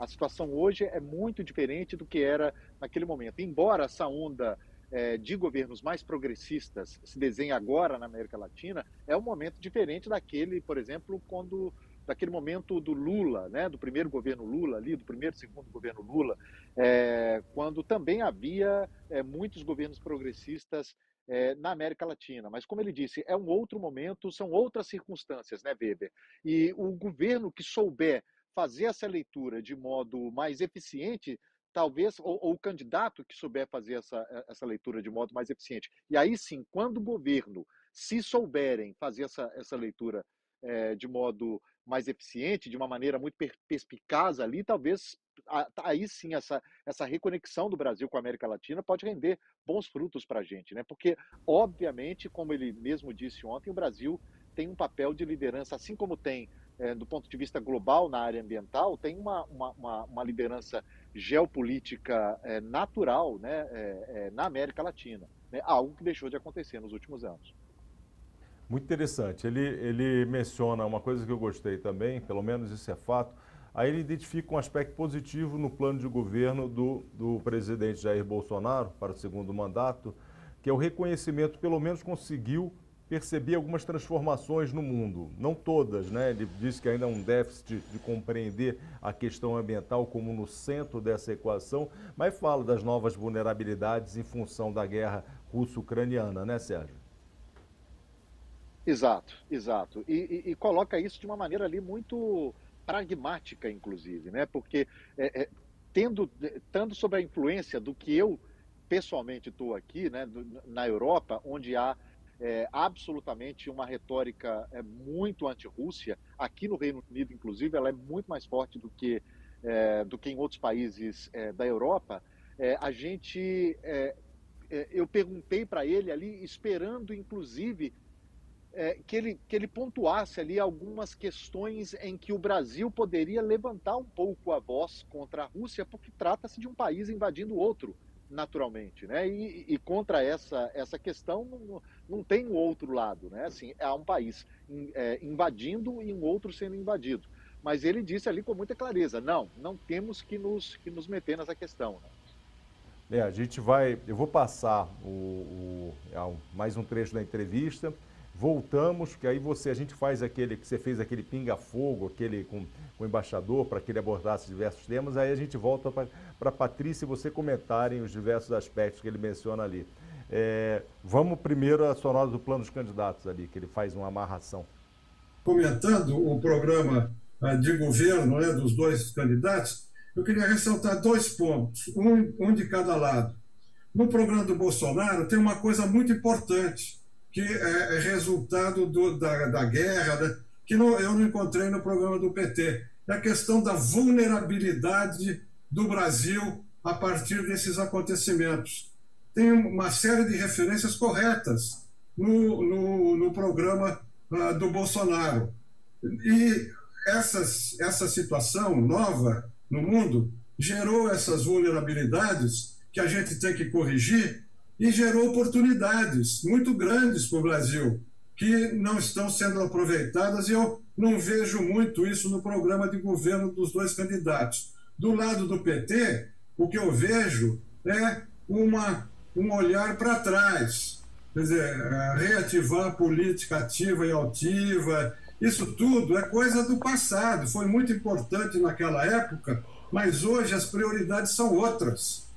[SPEAKER 3] A situação hoje é muito diferente do que era naquele momento. Embora essa onda é, de governos mais progressistas se desenhe agora na América Latina, é um momento diferente daquele, por exemplo, quando daquele momento do Lula, né, do primeiro governo Lula ali, do primeiro segundo governo Lula, é, quando também havia é, muitos governos progressistas é, na América Latina. Mas, como ele disse, é um outro momento, são outras circunstâncias, né, Weber? E o governo que souber fazer essa leitura de modo mais eficiente, talvez, ou, ou, o candidato que souber fazer essa, essa leitura de modo mais eficiente. E aí sim, quando o governo, se souberem fazer essa, essa leitura é, de modo mais eficiente, de uma maneira muito perspicaz ali, talvez aí sim essa, essa reconexão do Brasil com a América Latina pode render bons frutos para a gente, né? Porque, obviamente, como ele mesmo disse ontem, o Brasil tem um papel de liderança, assim como tem é, do ponto de vista global na área ambiental, tem uma, uma, uma, uma liderança geopolítica é, natural né, é, é, na América Latina, né, algo que deixou de acontecer nos últimos anos.
[SPEAKER 1] Muito interessante. Ele, ele menciona uma coisa que eu gostei também, pelo menos isso é fato. Aí ele identifica um aspecto positivo no plano de governo do, do presidente Jair Bolsonaro para o segundo mandato, que é o reconhecimento, pelo menos conseguiu perceber algumas transformações no mundo, não todas, né? Ele diz que ainda há um déficit de compreender a questão ambiental como no centro dessa equação, mas fala das novas vulnerabilidades em função da guerra russo-ucraniana, né, Sérgio?
[SPEAKER 3] Exato, exato. E, e, e, coloca isso de uma maneira ali muito pragmática, inclusive, né? Porque é, é, tendo, tanto sob a influência do que eu pessoalmente estou aqui, né, na Europa, onde há é, absolutamente uma retórica é, muito anti-Rússia. Aqui no Reino Unido, inclusive, ela é muito mais forte do que, é, do que em outros países é, da Europa. É, a gente, é, eu perguntei para ele ali, esperando, inclusive, que, ele, que ele pontuasse ali algumas questões em que o Brasil poderia levantar um pouco a voz contra a Rússia, porque trata-se de um país invadindo outro naturalmente, né? E, e, contra essa essa questão não, não tem o outro lado, né? Assim, há um país é, invadindo e um outro sendo invadido. Mas ele disse ali com muita clareza, não, não temos que nos que nos meter nessa questão. Né?
[SPEAKER 1] É, a gente vai, eu vou passar o, o, é mais um trecho da entrevista. Voltamos, que aí você, a gente faz aquele que você fez aquele pinga-fogo, aquele com, com o embaixador, para que ele abordasse diversos temas. Aí a gente volta para a Patrícia e você comentarem os diversos aspectos que ele menciona ali. É, vamos primeiro a sonora do plano dos candidatos ali, que ele faz uma amarração.
[SPEAKER 4] Comentando o programa ah, de governo né, dos dois candidatos, eu queria ressaltar dois pontos, um, um de cada lado. No programa do Bolsonaro tem uma coisa muito importante, que é, é resultado do, da, da guerra, né, que não, eu não encontrei no programa do PT. É a questão da vulnerabilidade do Brasil a partir desses acontecimentos. Tem uma série de referências corretas no, no, no programa uh, do Bolsonaro. E essas, essa situação nova no mundo gerou essas vulnerabilidades que a gente tem que corrigir e gerou oportunidades muito grandes para o Brasil que não estão sendo aproveitadas e eu não vejo muito isso no programa de governo dos dois candidatos. Do lado do PT, o que eu vejo é uma, um olhar para trás, quer dizer, reativar a política ativa e altiva, isso tudo é coisa do passado, foi muito importante naquela época, mas hoje as prioridades são outras.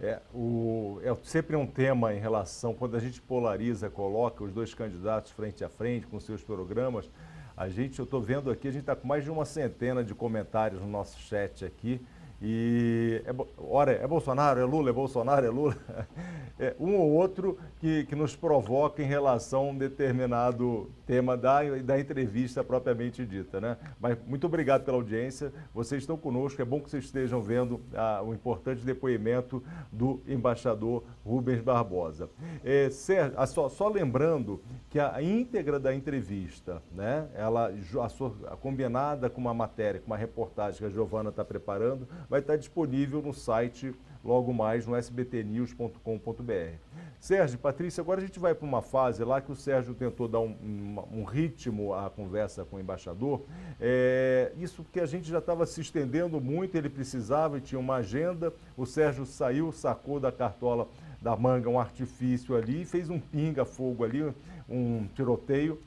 [SPEAKER 1] É, o, é sempre um tema em relação, quando a gente polariza, coloca os dois candidatos frente a frente com seus programas, a gente, eu estou vendo aqui, a gente está com mais de uma centena de comentários no nosso chat aqui, e, é, ora, é Bolsonaro, é Lula, é Bolsonaro, é Lula. É um ou outro que, que nos provoca em relação a um determinado tema da, da entrevista propriamente dita. Né? Mas muito obrigado pela audiência. Vocês estão conosco. É bom que vocês estejam vendo ah, o importante depoimento do embaixador Rubens Barbosa. É, Sérgio, ah, só, só, lembrando que a íntegra da entrevista, né, ela a, a combinada com uma matéria, com uma reportagem que a Giovana está preparando, vai estar disponível no site logo mais no sbtnews.com.br. Sérgio, Patrícia, agora a gente vai para uma fase lá que o Sérgio tentou dar um, um, um ritmo à conversa com o embaixador. É, isso que a gente já estava se estendendo muito, ele precisava e tinha uma agenda. O Sérgio saiu, sacou da cartola da manga um artifício ali, fez um pinga-fogo ali, um tiroteio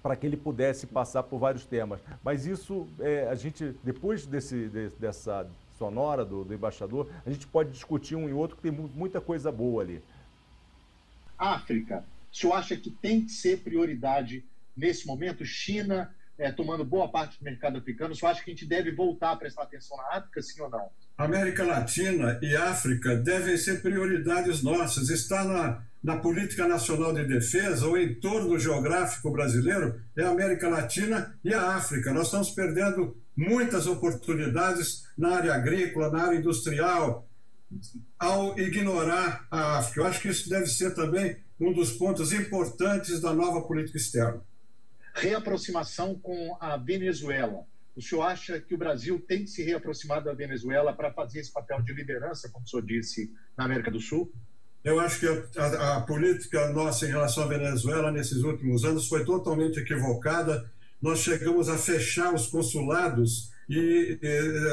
[SPEAKER 1] para que ele pudesse passar por vários temas. Mas isso, é, a gente, depois desse, de, dessa sonora do, do, embaixador, a gente pode discutir um e outro, que tem muita coisa boa ali.
[SPEAKER 3] África, o senhor acha que tem que ser prioridade nesse momento? China é, tomando boa parte do mercado africano, o senhor acha que a gente deve voltar a prestar atenção na África, sim ou não?
[SPEAKER 4] América Latina e África devem ser prioridades nossas. Está na, na política nacional de defesa, o entorno geográfico brasileiro é a América Latina e a África. Nós estamos perdendo muitas oportunidades na área agrícola, na área industrial, ao ignorar a África. Eu acho que isso deve ser também um dos pontos importantes da nova política externa.
[SPEAKER 3] Reaproximação com a Venezuela o senhor acha que o Brasil tem que se reaproximar da Venezuela para fazer esse papel de liderança, como o senhor disse, na América do Sul?
[SPEAKER 4] Eu acho que a, a, política nossa em relação à Venezuela nesses últimos anos foi totalmente equivocada. Nós chegamos a fechar os consulados e,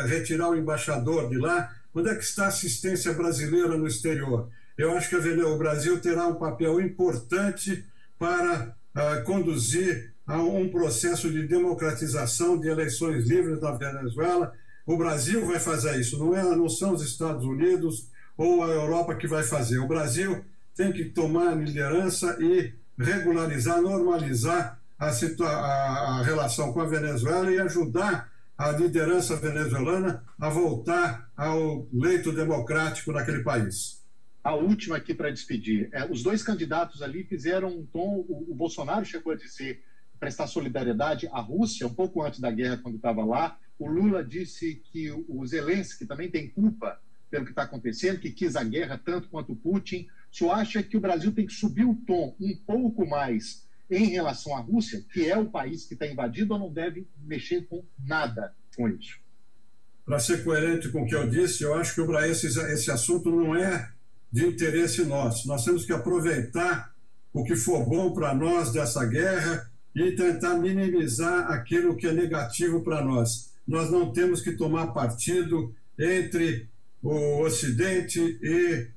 [SPEAKER 4] retirar o embaixador de lá. Onde é que está a assistência brasileira no exterior? Eu acho que o Brasil terá um papel importante para uh, conduzir a um processo de democratização de eleições livres na Venezuela. O Brasil vai fazer isso, não, é, não são os Estados Unidos ou a Europa que vai fazer. O Brasil tem que tomar a liderança e regularizar, normalizar a, a, a relação com a Venezuela e ajudar a liderança venezuelana a voltar ao leito democrático naquele país.
[SPEAKER 3] A última aqui para despedir. É, os dois candidatos ali fizeram um tom. O, o Bolsonaro chegou a dizer prestar solidariedade à Rússia, um pouco antes da guerra, quando estava lá. O Lula disse que o Zelensky também tem culpa pelo que está acontecendo, que quis a guerra tanto quanto o Putin. O senhor acha que o Brasil tem que subir o tom um pouco mais em relação à Rússia, que é o país que está invadido, não deve mexer com nada com isso?
[SPEAKER 4] Para ser coerente com o que eu disse, eu acho que esse, esse assunto não é de interesse nosso. Nós temos que aproveitar o que for bom para nós dessa guerra e tentar minimizar aquilo que é negativo para nós. Nós não temos que tomar partido entre o Ocidente e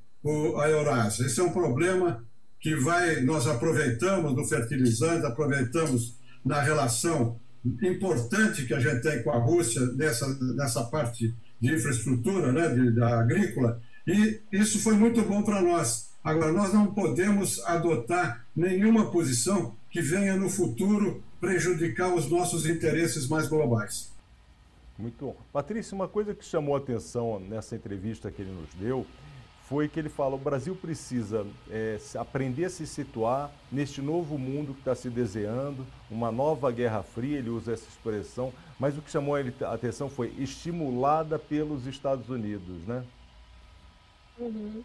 [SPEAKER 4] a Eurásia. Esse é um problema que vai, nós aproveitamos no fertilizante, aproveitamos na relação importante que a gente tem com a Rússia nessa, nessa parte de infraestrutura, né, de, da agrícola, e isso foi muito bom para nós. Agora, nós não podemos adotar nenhuma posição que venha no futuro prejudicar os nossos interesses mais globais.
[SPEAKER 1] Muito bom. Patrícia, uma coisa que chamou a atenção nessa entrevista que ele nos deu foi que ele fala: o Brasil precisa é, aprender a se situar neste novo mundo que está se desenhando, uma nova Guerra Fria, ele usa essa expressão, mas o que chamou a atenção foi estimulada pelos Estados Unidos, né?
[SPEAKER 2] Uhum.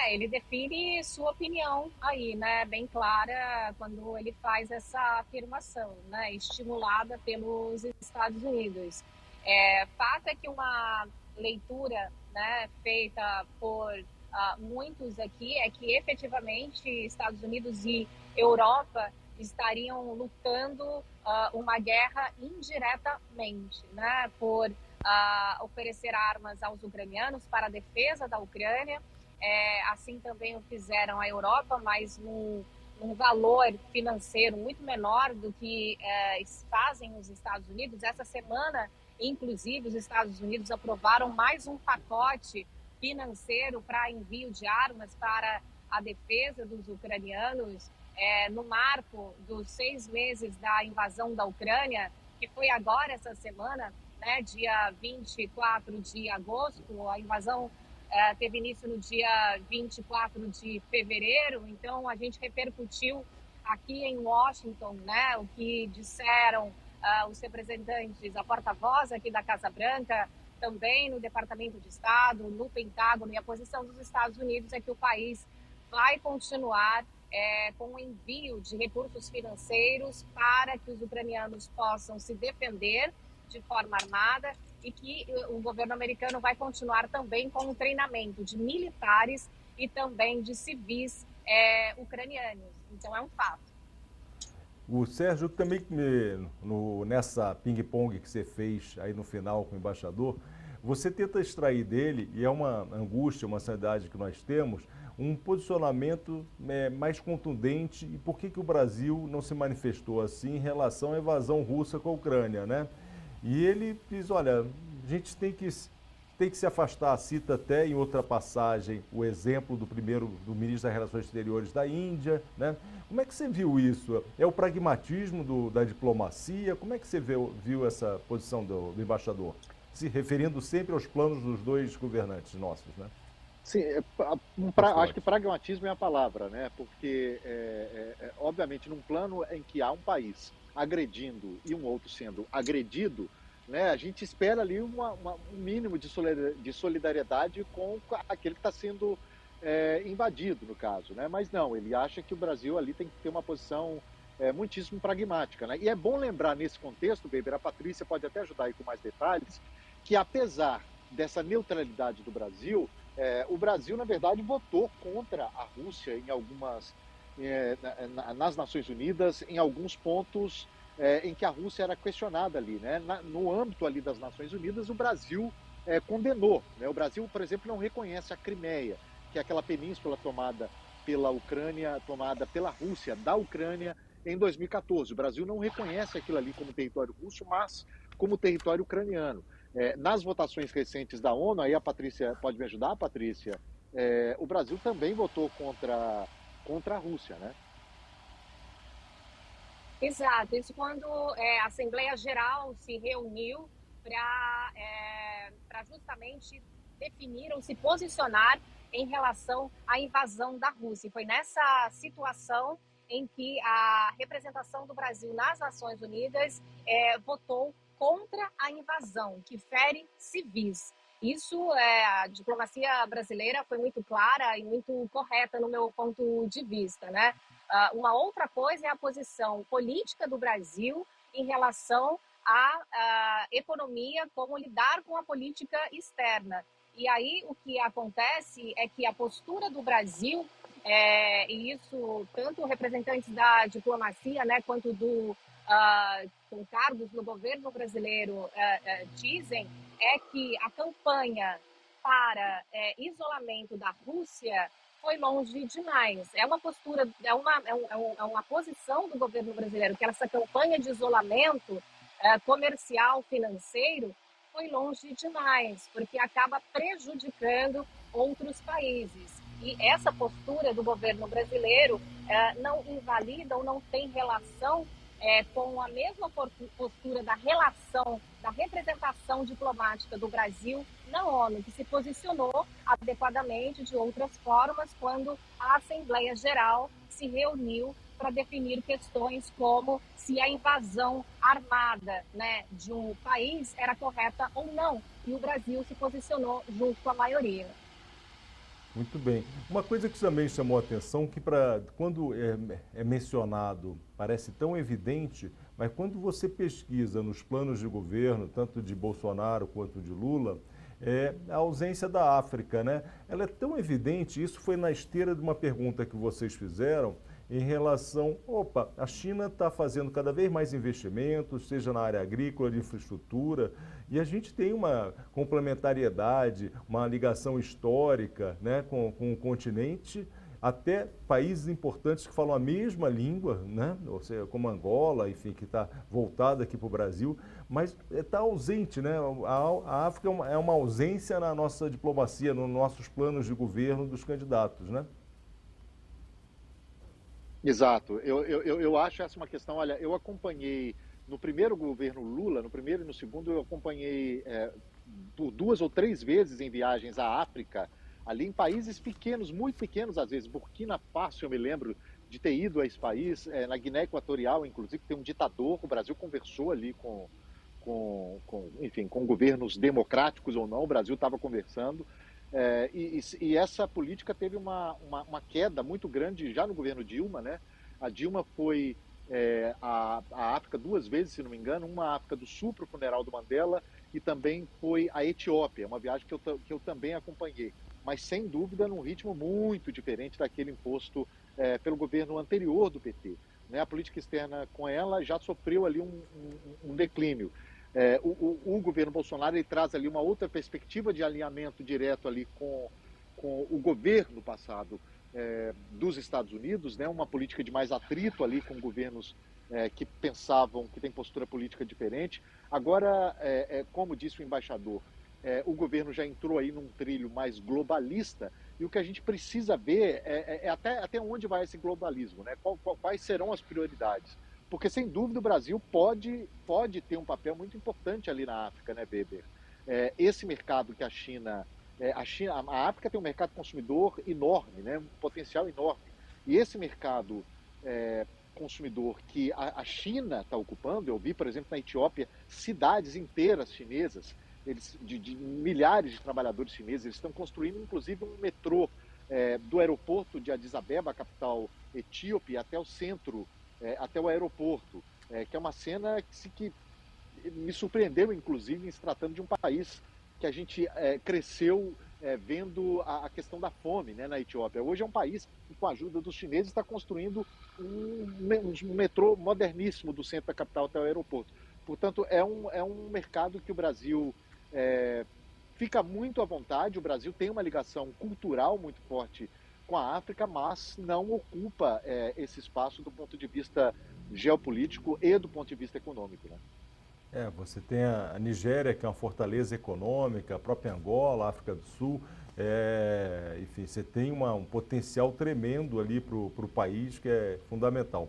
[SPEAKER 2] É, ele define sua opinião aí, né, bem clara quando ele faz essa afirmação, né, estimulada pelos Estados Unidos. É, fato é que uma leitura né, feita por uh, muitos aqui é que efetivamente Estados Unidos e Europa estariam lutando uh, uma guerra indiretamente, né, por uh, oferecer armas aos ucranianos para a defesa da Ucrânia. É, assim também o fizeram a Europa, mas num, num valor financeiro muito menor do que é, fazem os Estados Unidos. Essa semana Inclusive, os Estados Unidos aprovaram mais um pacote financeiro para envio de armas para a defesa dos ucranianos é, no marco dos seis meses da invasão da Ucrânia, que foi agora essa semana, né, dia 24 de agosto. A invasão é, teve início no dia 24 de fevereiro, então a gente repercutiu aqui em Washington né, o que disseram uh, os representantes, a porta-voz aqui da Casa Branca, também no Departamento de Estado, no Pentágono, e a posição dos Estados Unidos é que o país vai continuar é, com o envio de recursos financeiros para que os ucranianos possam se defender de forma armada e que o governo americano vai continuar também com o treinamento de militares e também de civis é, ucranianos. Então, é um fato.
[SPEAKER 1] O Sérgio também, no, nessa ping-pong que você fez aí no final com o embaixador, você tenta extrair dele, e é uma angústia, uma ansiedade que nós temos, um posicionamento é, mais contundente e por que, que o Brasil não se manifestou assim em relação à invasão russa com a Ucrânia, né? E ele diz, olha, a gente tem que tem que se afastar, cita até em outra passagem o exemplo do primeiro, do ministro das Relações Exteriores da Índia, né? Como é que você viu isso? É o pragmatismo do, da diplomacia? Como é que você viu, viu essa posição do, do, embaixador? Se referindo sempre aos planos dos dois governantes nossos, né?
[SPEAKER 3] Sim, é, pra, acho que pragmatismo é a palavra, né? Porque, é, é, é, obviamente, num plano em que há um país agredindo e um outro sendo agredido, né? A gente espera ali uma, uma, um mínimo de solidariedade com aquele que está sendo é, invadido, no caso. Né? Mas não, ele acha que o Brasil ali tem que ter uma posição é, muitíssimo pragmática. Né? E é bom lembrar nesse contexto, Weber, a Patrícia pode até ajudar aí com mais detalhes, que apesar dessa neutralidade do Brasil, é, o Brasil, na verdade, votou contra a Rússia em algumas. É, nas Nações Unidas, em alguns pontos é, em que a Rússia era questionada ali, né? Na, no âmbito ali das Nações Unidas, o Brasil é, condenou. Né? O Brasil, por exemplo, não reconhece a Crimeia, que é aquela península tomada pela Ucrânia, tomada pela Rússia da Ucrânia em 2014. O Brasil não reconhece aquilo ali como território russo, mas como território ucraniano. É, nas votações recentes da ONU, aí a Patrícia pode me ajudar, Patrícia, é, o Brasil também votou contra, contra a Rússia, né?
[SPEAKER 2] Exato, isso quando é, a Assembleia Geral se reuniu para é, justamente definir ou se posicionar em relação à invasão da Rússia. E foi nessa situação em que a representação do Brasil nas Nações Unidas é, votou contra a invasão, que fere civis. Isso, é, a diplomacia brasileira foi muito clara e muito correta no meu ponto de vista, né? Uh, uma outra coisa é a posição política do Brasil em relação à, economia, como lidar com a política externa. E aí o que acontece é que a postura do Brasil, é, e isso tanto representantes da diplomacia, né, quanto do uh, com cargos no governo brasileiro uh, uh, dizem, é que a campanha para é, isolamento da Rússia foi longe demais. É uma postura, é uma, é, um, é uma posição do governo brasileiro que essa campanha de isolamento é, comercial, financeiro, foi longe demais, porque acaba prejudicando outros países. E essa postura do governo brasileiro é, não invalida ou não tem relação é, com a mesma postura da relação, da representação diplomática do Brasil na ONU, que se posicionou adequadamente de outras formas quando a Assembleia Geral se reuniu para definir questões como se a invasão armada né, de um país era correta ou não. E o Brasil se posicionou junto com a maioria.
[SPEAKER 1] Muito bem. Uma coisa que também chamou a atenção, que para quando é, é, mencionado parece tão evidente, mas quando você pesquisa nos planos de governo, tanto de Bolsonaro quanto de Lula, é a ausência da África, né? Ela é tão evidente, isso foi na esteira de uma pergunta que vocês fizeram, em relação, opa, a China está fazendo cada vez mais investimentos, seja na área agrícola, de infraestrutura, e a gente tem uma complementariedade, uma ligação histórica né, com, com o continente, até países importantes que falam a mesma língua, né? ou seja, como Angola, enfim, que está voltada aqui para o Brasil, mas está ausente. Né? A, África é é uma ausência na nossa diplomacia, nos nossos planos de governo dos candidatos. Né?
[SPEAKER 3] Exato. Eu, eu, eu acho essa uma questão. Olha, eu acompanhei no primeiro governo Lula, no primeiro e no segundo, eu acompanhei é, por duas ou três vezes em viagens à África, ali em países pequenos, muito pequenos às vezes. Burkina Faso, eu me lembro de ter ido a esse país, é, na Guiné Equatorial, inclusive, tem um ditador. O Brasil conversou ali com, com, com enfim, com governos democráticos ou não. O Brasil estava conversando. É, e, e, essa política teve uma, uma, uma, queda muito grande já no governo Dilma, né? A Dilma foi é, a, a África duas vezes, se não me engano, uma África do Sul para o funeral do Mandela e também foi a Etiópia, uma viagem que eu, que eu também acompanhei, mas sem dúvida num ritmo muito diferente daquele imposto é, pelo governo anterior do PT. Né? A política externa com ela já sofreu ali um, um, um declínio. É, o, o, o, governo Bolsonaro ele traz ali uma outra perspectiva de alinhamento direto ali com, com o governo passado é, dos Estados Unidos, né, uma política de mais atrito ali com governos é, que pensavam que tem postura política diferente. Agora, é, é, como disse o embaixador, é, o governo já entrou aí num trilho mais globalista e o que a gente precisa ver é, até, até onde vai esse globalismo, né? Qual, qual, quais serão as prioridades porque sem dúvida o Brasil pode, pode ter um papel muito importante ali na África, né, Weber? É, esse mercado que a China, é, a China, a África tem um mercado consumidor enorme, né, um potencial enorme. E esse mercado é, consumidor que a, a China está ocupando, eu vi, por exemplo, na Etiópia, cidades inteiras chinesas, eles, de, de milhares de trabalhadores chineses, eles estão construindo inclusive um metrô é, do aeroporto de Addis Abeba, capital etíope, até o centro é, até o aeroporto, é, que é uma cena que, que, me surpreendeu, inclusive, em se tratando de um país que a gente é, cresceu é, vendo a, a, questão da fome né, na Etiópia. Hoje é um país que, com a ajuda dos chineses, está construindo um, um, metrô moderníssimo do centro da capital até o aeroporto. Portanto, é um, é um mercado que o Brasil é, fica muito à vontade. O Brasil tem uma ligação cultural muito forte com a África, mas não ocupa é, esse espaço do ponto de vista geopolítico e do ponto de vista econômico. Né?
[SPEAKER 1] É, você tem a Nigéria, que é uma fortaleza econômica, a própria Angola, a África do Sul. É, enfim, você tem uma, um potencial tremendo ali para o país que é fundamental.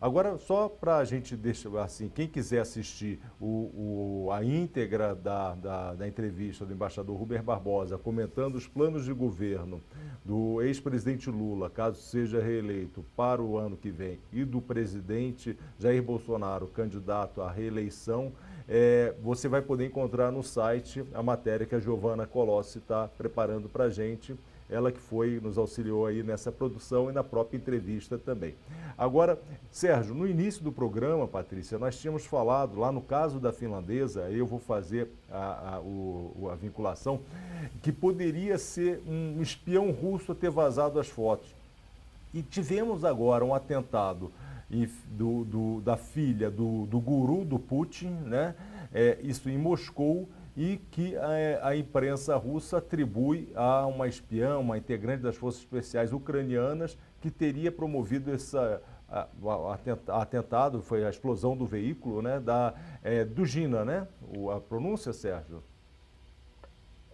[SPEAKER 1] Agora, só para a gente deixar assim, quem quiser assistir o, o, a íntegra da, da, da, entrevista do embaixador Ruber Barbosa comentando os planos de governo do ex-presidente Lula, caso seja reeleito para o ano que vem, e do presidente Jair Bolsonaro, candidato à reeleição, é, você vai poder encontrar no site a matéria que a Giovana Colossi está preparando para a gente ela que foi, nos auxiliou aí nessa produção e na própria entrevista também. Agora, Sérgio, no início do programa, Patrícia, nós tínhamos falado, lá no caso da finlandesa, eu vou fazer a, a, o, a vinculação, que poderia ser um espião russo ter vazado as fotos. E tivemos agora um atentado do, do, da filha do, do guru do Putin, né? É, isso em Moscou, e que a, a, imprensa russa atribui a uma espiã, uma integrante das forças especiais ucranianas, que teria promovido essa atentado, foi a explosão do veículo, né, da é, Dugina, né? O, a pronúncia, Sérgio?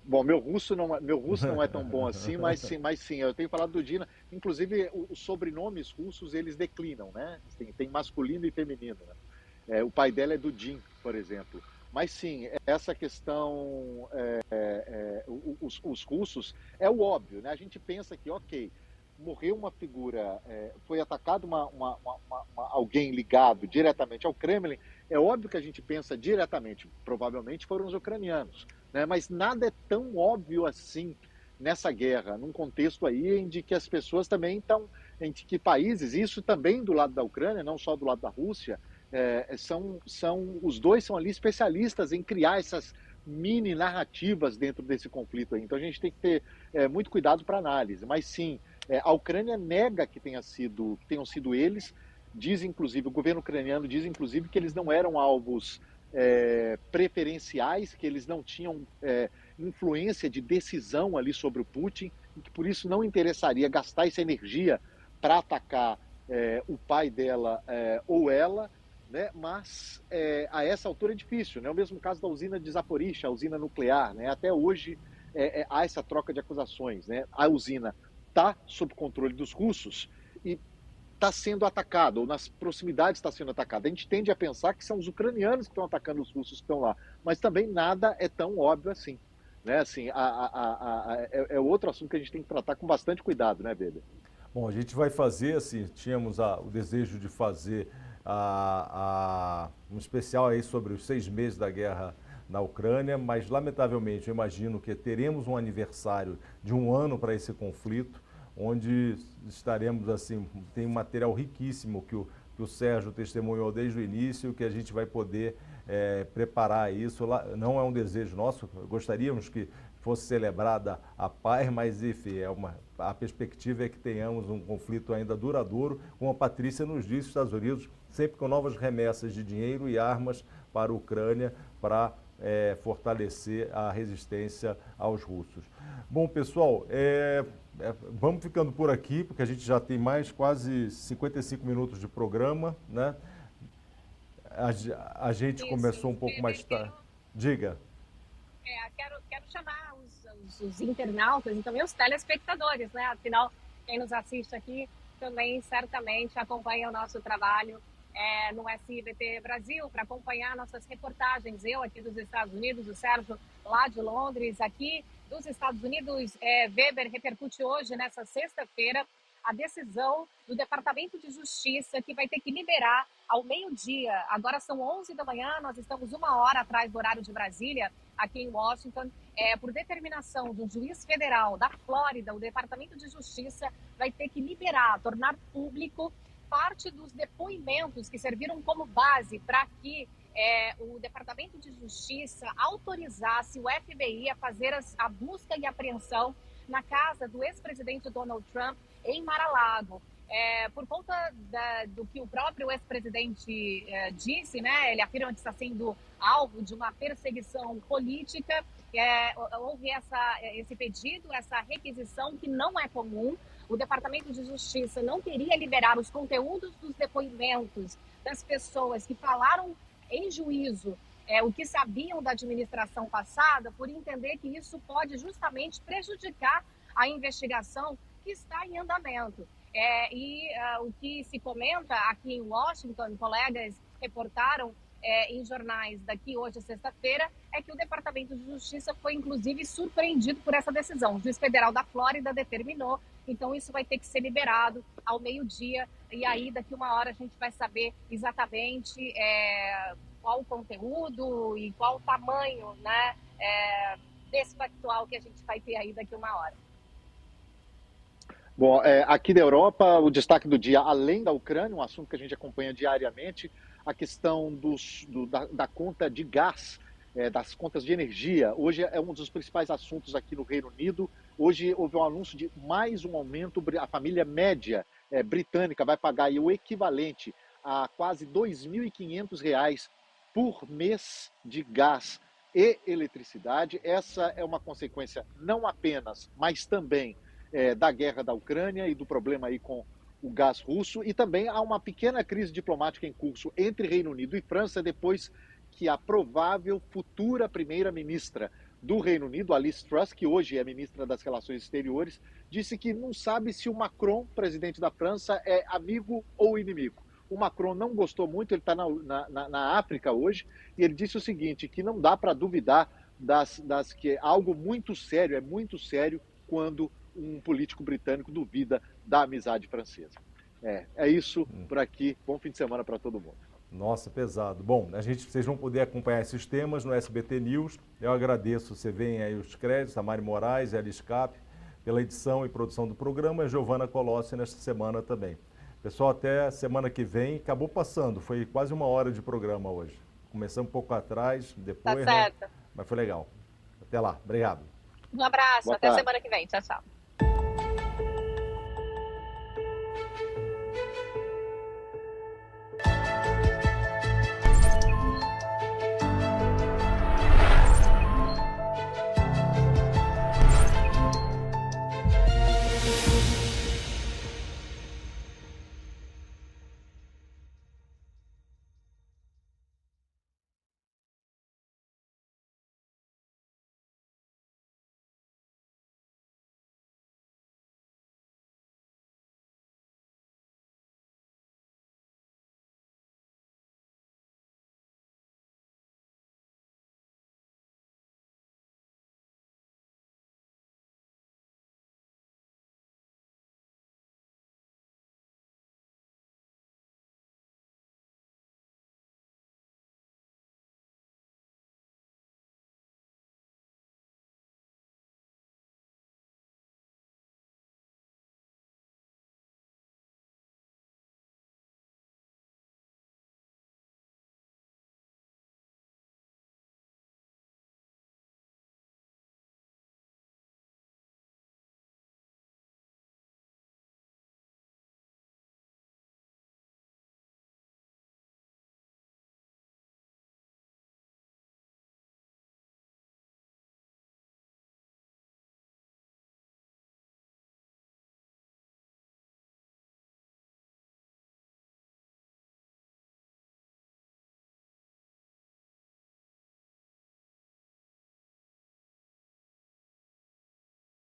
[SPEAKER 3] Bom, meu russo não, é, meu russo não é tão bom assim, mas sim, mas sim, eu tenho falado do Dina. Inclusive, os sobrenomes russos eles declinam, né? Tem, tem masculino e feminino. Né? É, o pai dela é Dudin, por exemplo. Mas sim, essa questão, é, é, os, os, russos, é o óbvio, né? A gente pensa que, ok, morreu uma figura, é, foi atacado uma, uma, uma, alguém ligado diretamente ao Kremlin, é óbvio que a gente pensa diretamente, provavelmente foram os ucranianos. Né? Mas nada é tão óbvio assim nessa guerra, num contexto aí em que as pessoas também estão, em que países, isso também do lado da Ucrânia, não só do lado da Rússia, é, são, são os dois são ali especialistas em criar essas mini narrativas dentro desse conflito aí. Então a gente tem que ter é, muito cuidado para análise. Mas sim, é, a Ucrânia nega que tenha sido, que tenham sido eles. Diz inclusive o governo ucraniano diz inclusive que eles não eram alvos é, preferenciais, que eles não tinham é, influência de decisão ali sobre o Putin, e que por isso não interessaria gastar essa energia para atacar é, o pai dela é, ou ela, né? mas é, a essa altura é difícil. Né? O mesmo caso da usina de Zaporizhia, a usina nuclear. Né? Até hoje é, há essa troca de acusações. Né? A usina está sob controle dos russos e está sendo atacado, ou nas proximidades está sendo atacado. A gente tende a pensar que são os ucranianos que estão atacando os russos que estão lá, mas também nada é tão óbvio assim. Né? assim a, a, a, é, é, outro assunto que a gente tem que tratar com bastante cuidado, né, Beda?
[SPEAKER 1] Bom, a gente vai fazer, assim, tínhamos o desejo de fazer um especial aí sobre os seis meses da guerra na Ucrânia, mas lamentavelmente eu imagino que teremos um aniversário de um ano para esse conflito onde estaremos assim, tem um material riquíssimo que o, que o Sérgio testemunhou desde o início, que a gente vai poder é, preparar isso. Não é um desejo nosso, gostaríamos que fosse celebrada a paz, mas enfim, é uma, a perspectiva é que tenhamos um conflito ainda duradouro, como a Patrícia nos disse, os Estados Unidos sempre com novas remessas de dinheiro e armas para a Ucrânia para é, fortalecer a resistência aos russos. Bom, pessoal, é, é, vamos ficando por aqui, porque a gente já tem mais quase 55 minutos de programa, né? A, a gente Isso, começou um pouco mais tarde. Diga.
[SPEAKER 2] É, quero, quero chamar os, os, os, internautas e também os telespectadores, né? Afinal, quem nos assiste aqui também certamente acompanha o nosso trabalho é, no SBT Brasil para acompanhar nossas reportagens. Eu aqui dos Estados Unidos, o Sérgio lá de Londres, aqui dos Estados Unidos, é, Weber repercute hoje, nessa sexta-feira, a decisão do Departamento de Justiça que vai ter que liberar ao meio-dia. Agora são 11 da manhã, nós estamos uma hora atrás do horário de Brasília, aqui em Washington. É, por determinação do juiz federal da Flórida, o Departamento de Justiça vai ter que liberar, tornar público parte dos depoimentos que serviram como base para que é, o Departamento de Justiça autorizasse o FBI a fazer as, a busca e apreensão na casa do ex-presidente Donald Trump em Mar-a-Lago. É, por conta da, do que o próprio ex-presidente é, disse, né, ele afirma que está sendo alvo de uma perseguição política. É, houve essa, esse pedido, essa requisição que não é comum. O Departamento de Justiça não queria liberar os conteúdos dos depoimentos das pessoas que falaram em juízo é, o que sabiam da administração passada, por entender que isso pode justamente prejudicar a investigação que está em andamento. É, e uh, o que se comenta aqui em Washington, colegas reportaram é, em jornais daqui hoje, sexta-feira, é que o Departamento de Justiça foi, inclusive, surpreendido por essa decisão. O juiz federal da Flórida determinou, então isso vai ter que ser liberado ao meio-dia, e aí daqui uma hora a gente vai saber exatamente é, qual o conteúdo e qual o tamanho né, é, desse factual que a gente vai ter aí daqui uma hora.
[SPEAKER 3] Bom, é, aqui da Europa, o destaque do dia, além da Ucrânia, um assunto que a gente acompanha diariamente, a questão dos, do, da, da, conta de gás, é, das contas de energia. Hoje é um dos principais assuntos aqui no Reino Unido. Hoje houve um anúncio de mais um aumento. A família média é, britânica vai pagar o equivalente a quase R$ 2.500 por mês de gás e eletricidade. Essa é uma consequência não apenas, mas também é, da guerra da Ucrânia e do problema aí com o gás russo. E também há uma pequena crise diplomática em curso entre Reino Unido e França depois que a provável futura primeira-ministra do Reino Unido, Alice Truss, que hoje é ministra das Relações Exteriores, disse que não sabe se o Macron, presidente da França, é amigo ou inimigo. O Macron não gostou muito, ele está na, na, na, África hoje, e ele disse o seguinte: que não dá para duvidar das, das que é algo muito sério, é muito sério quando um político britânico duvida da amizade francesa. É, é isso hum. por aqui. Bom fim de semana para todo mundo.
[SPEAKER 1] Nossa, pesado. Bom, a gente, vocês vão poder acompanhar esses temas no SBT News. Eu agradeço, você vem aí os créditos, a Mari Moraes, a Escape, pela edição e produção do programa, e a Giovana Colossi nesta semana também. Pessoal, até semana que vem. Acabou passando, foi quase uma hora de programa hoje. Começamos um pouco atrás, depois. Tá certo. Né? Mas foi legal. Até lá. Obrigado.
[SPEAKER 2] Um abraço, Boa até tarde. semana que vem. Tchau, tchau.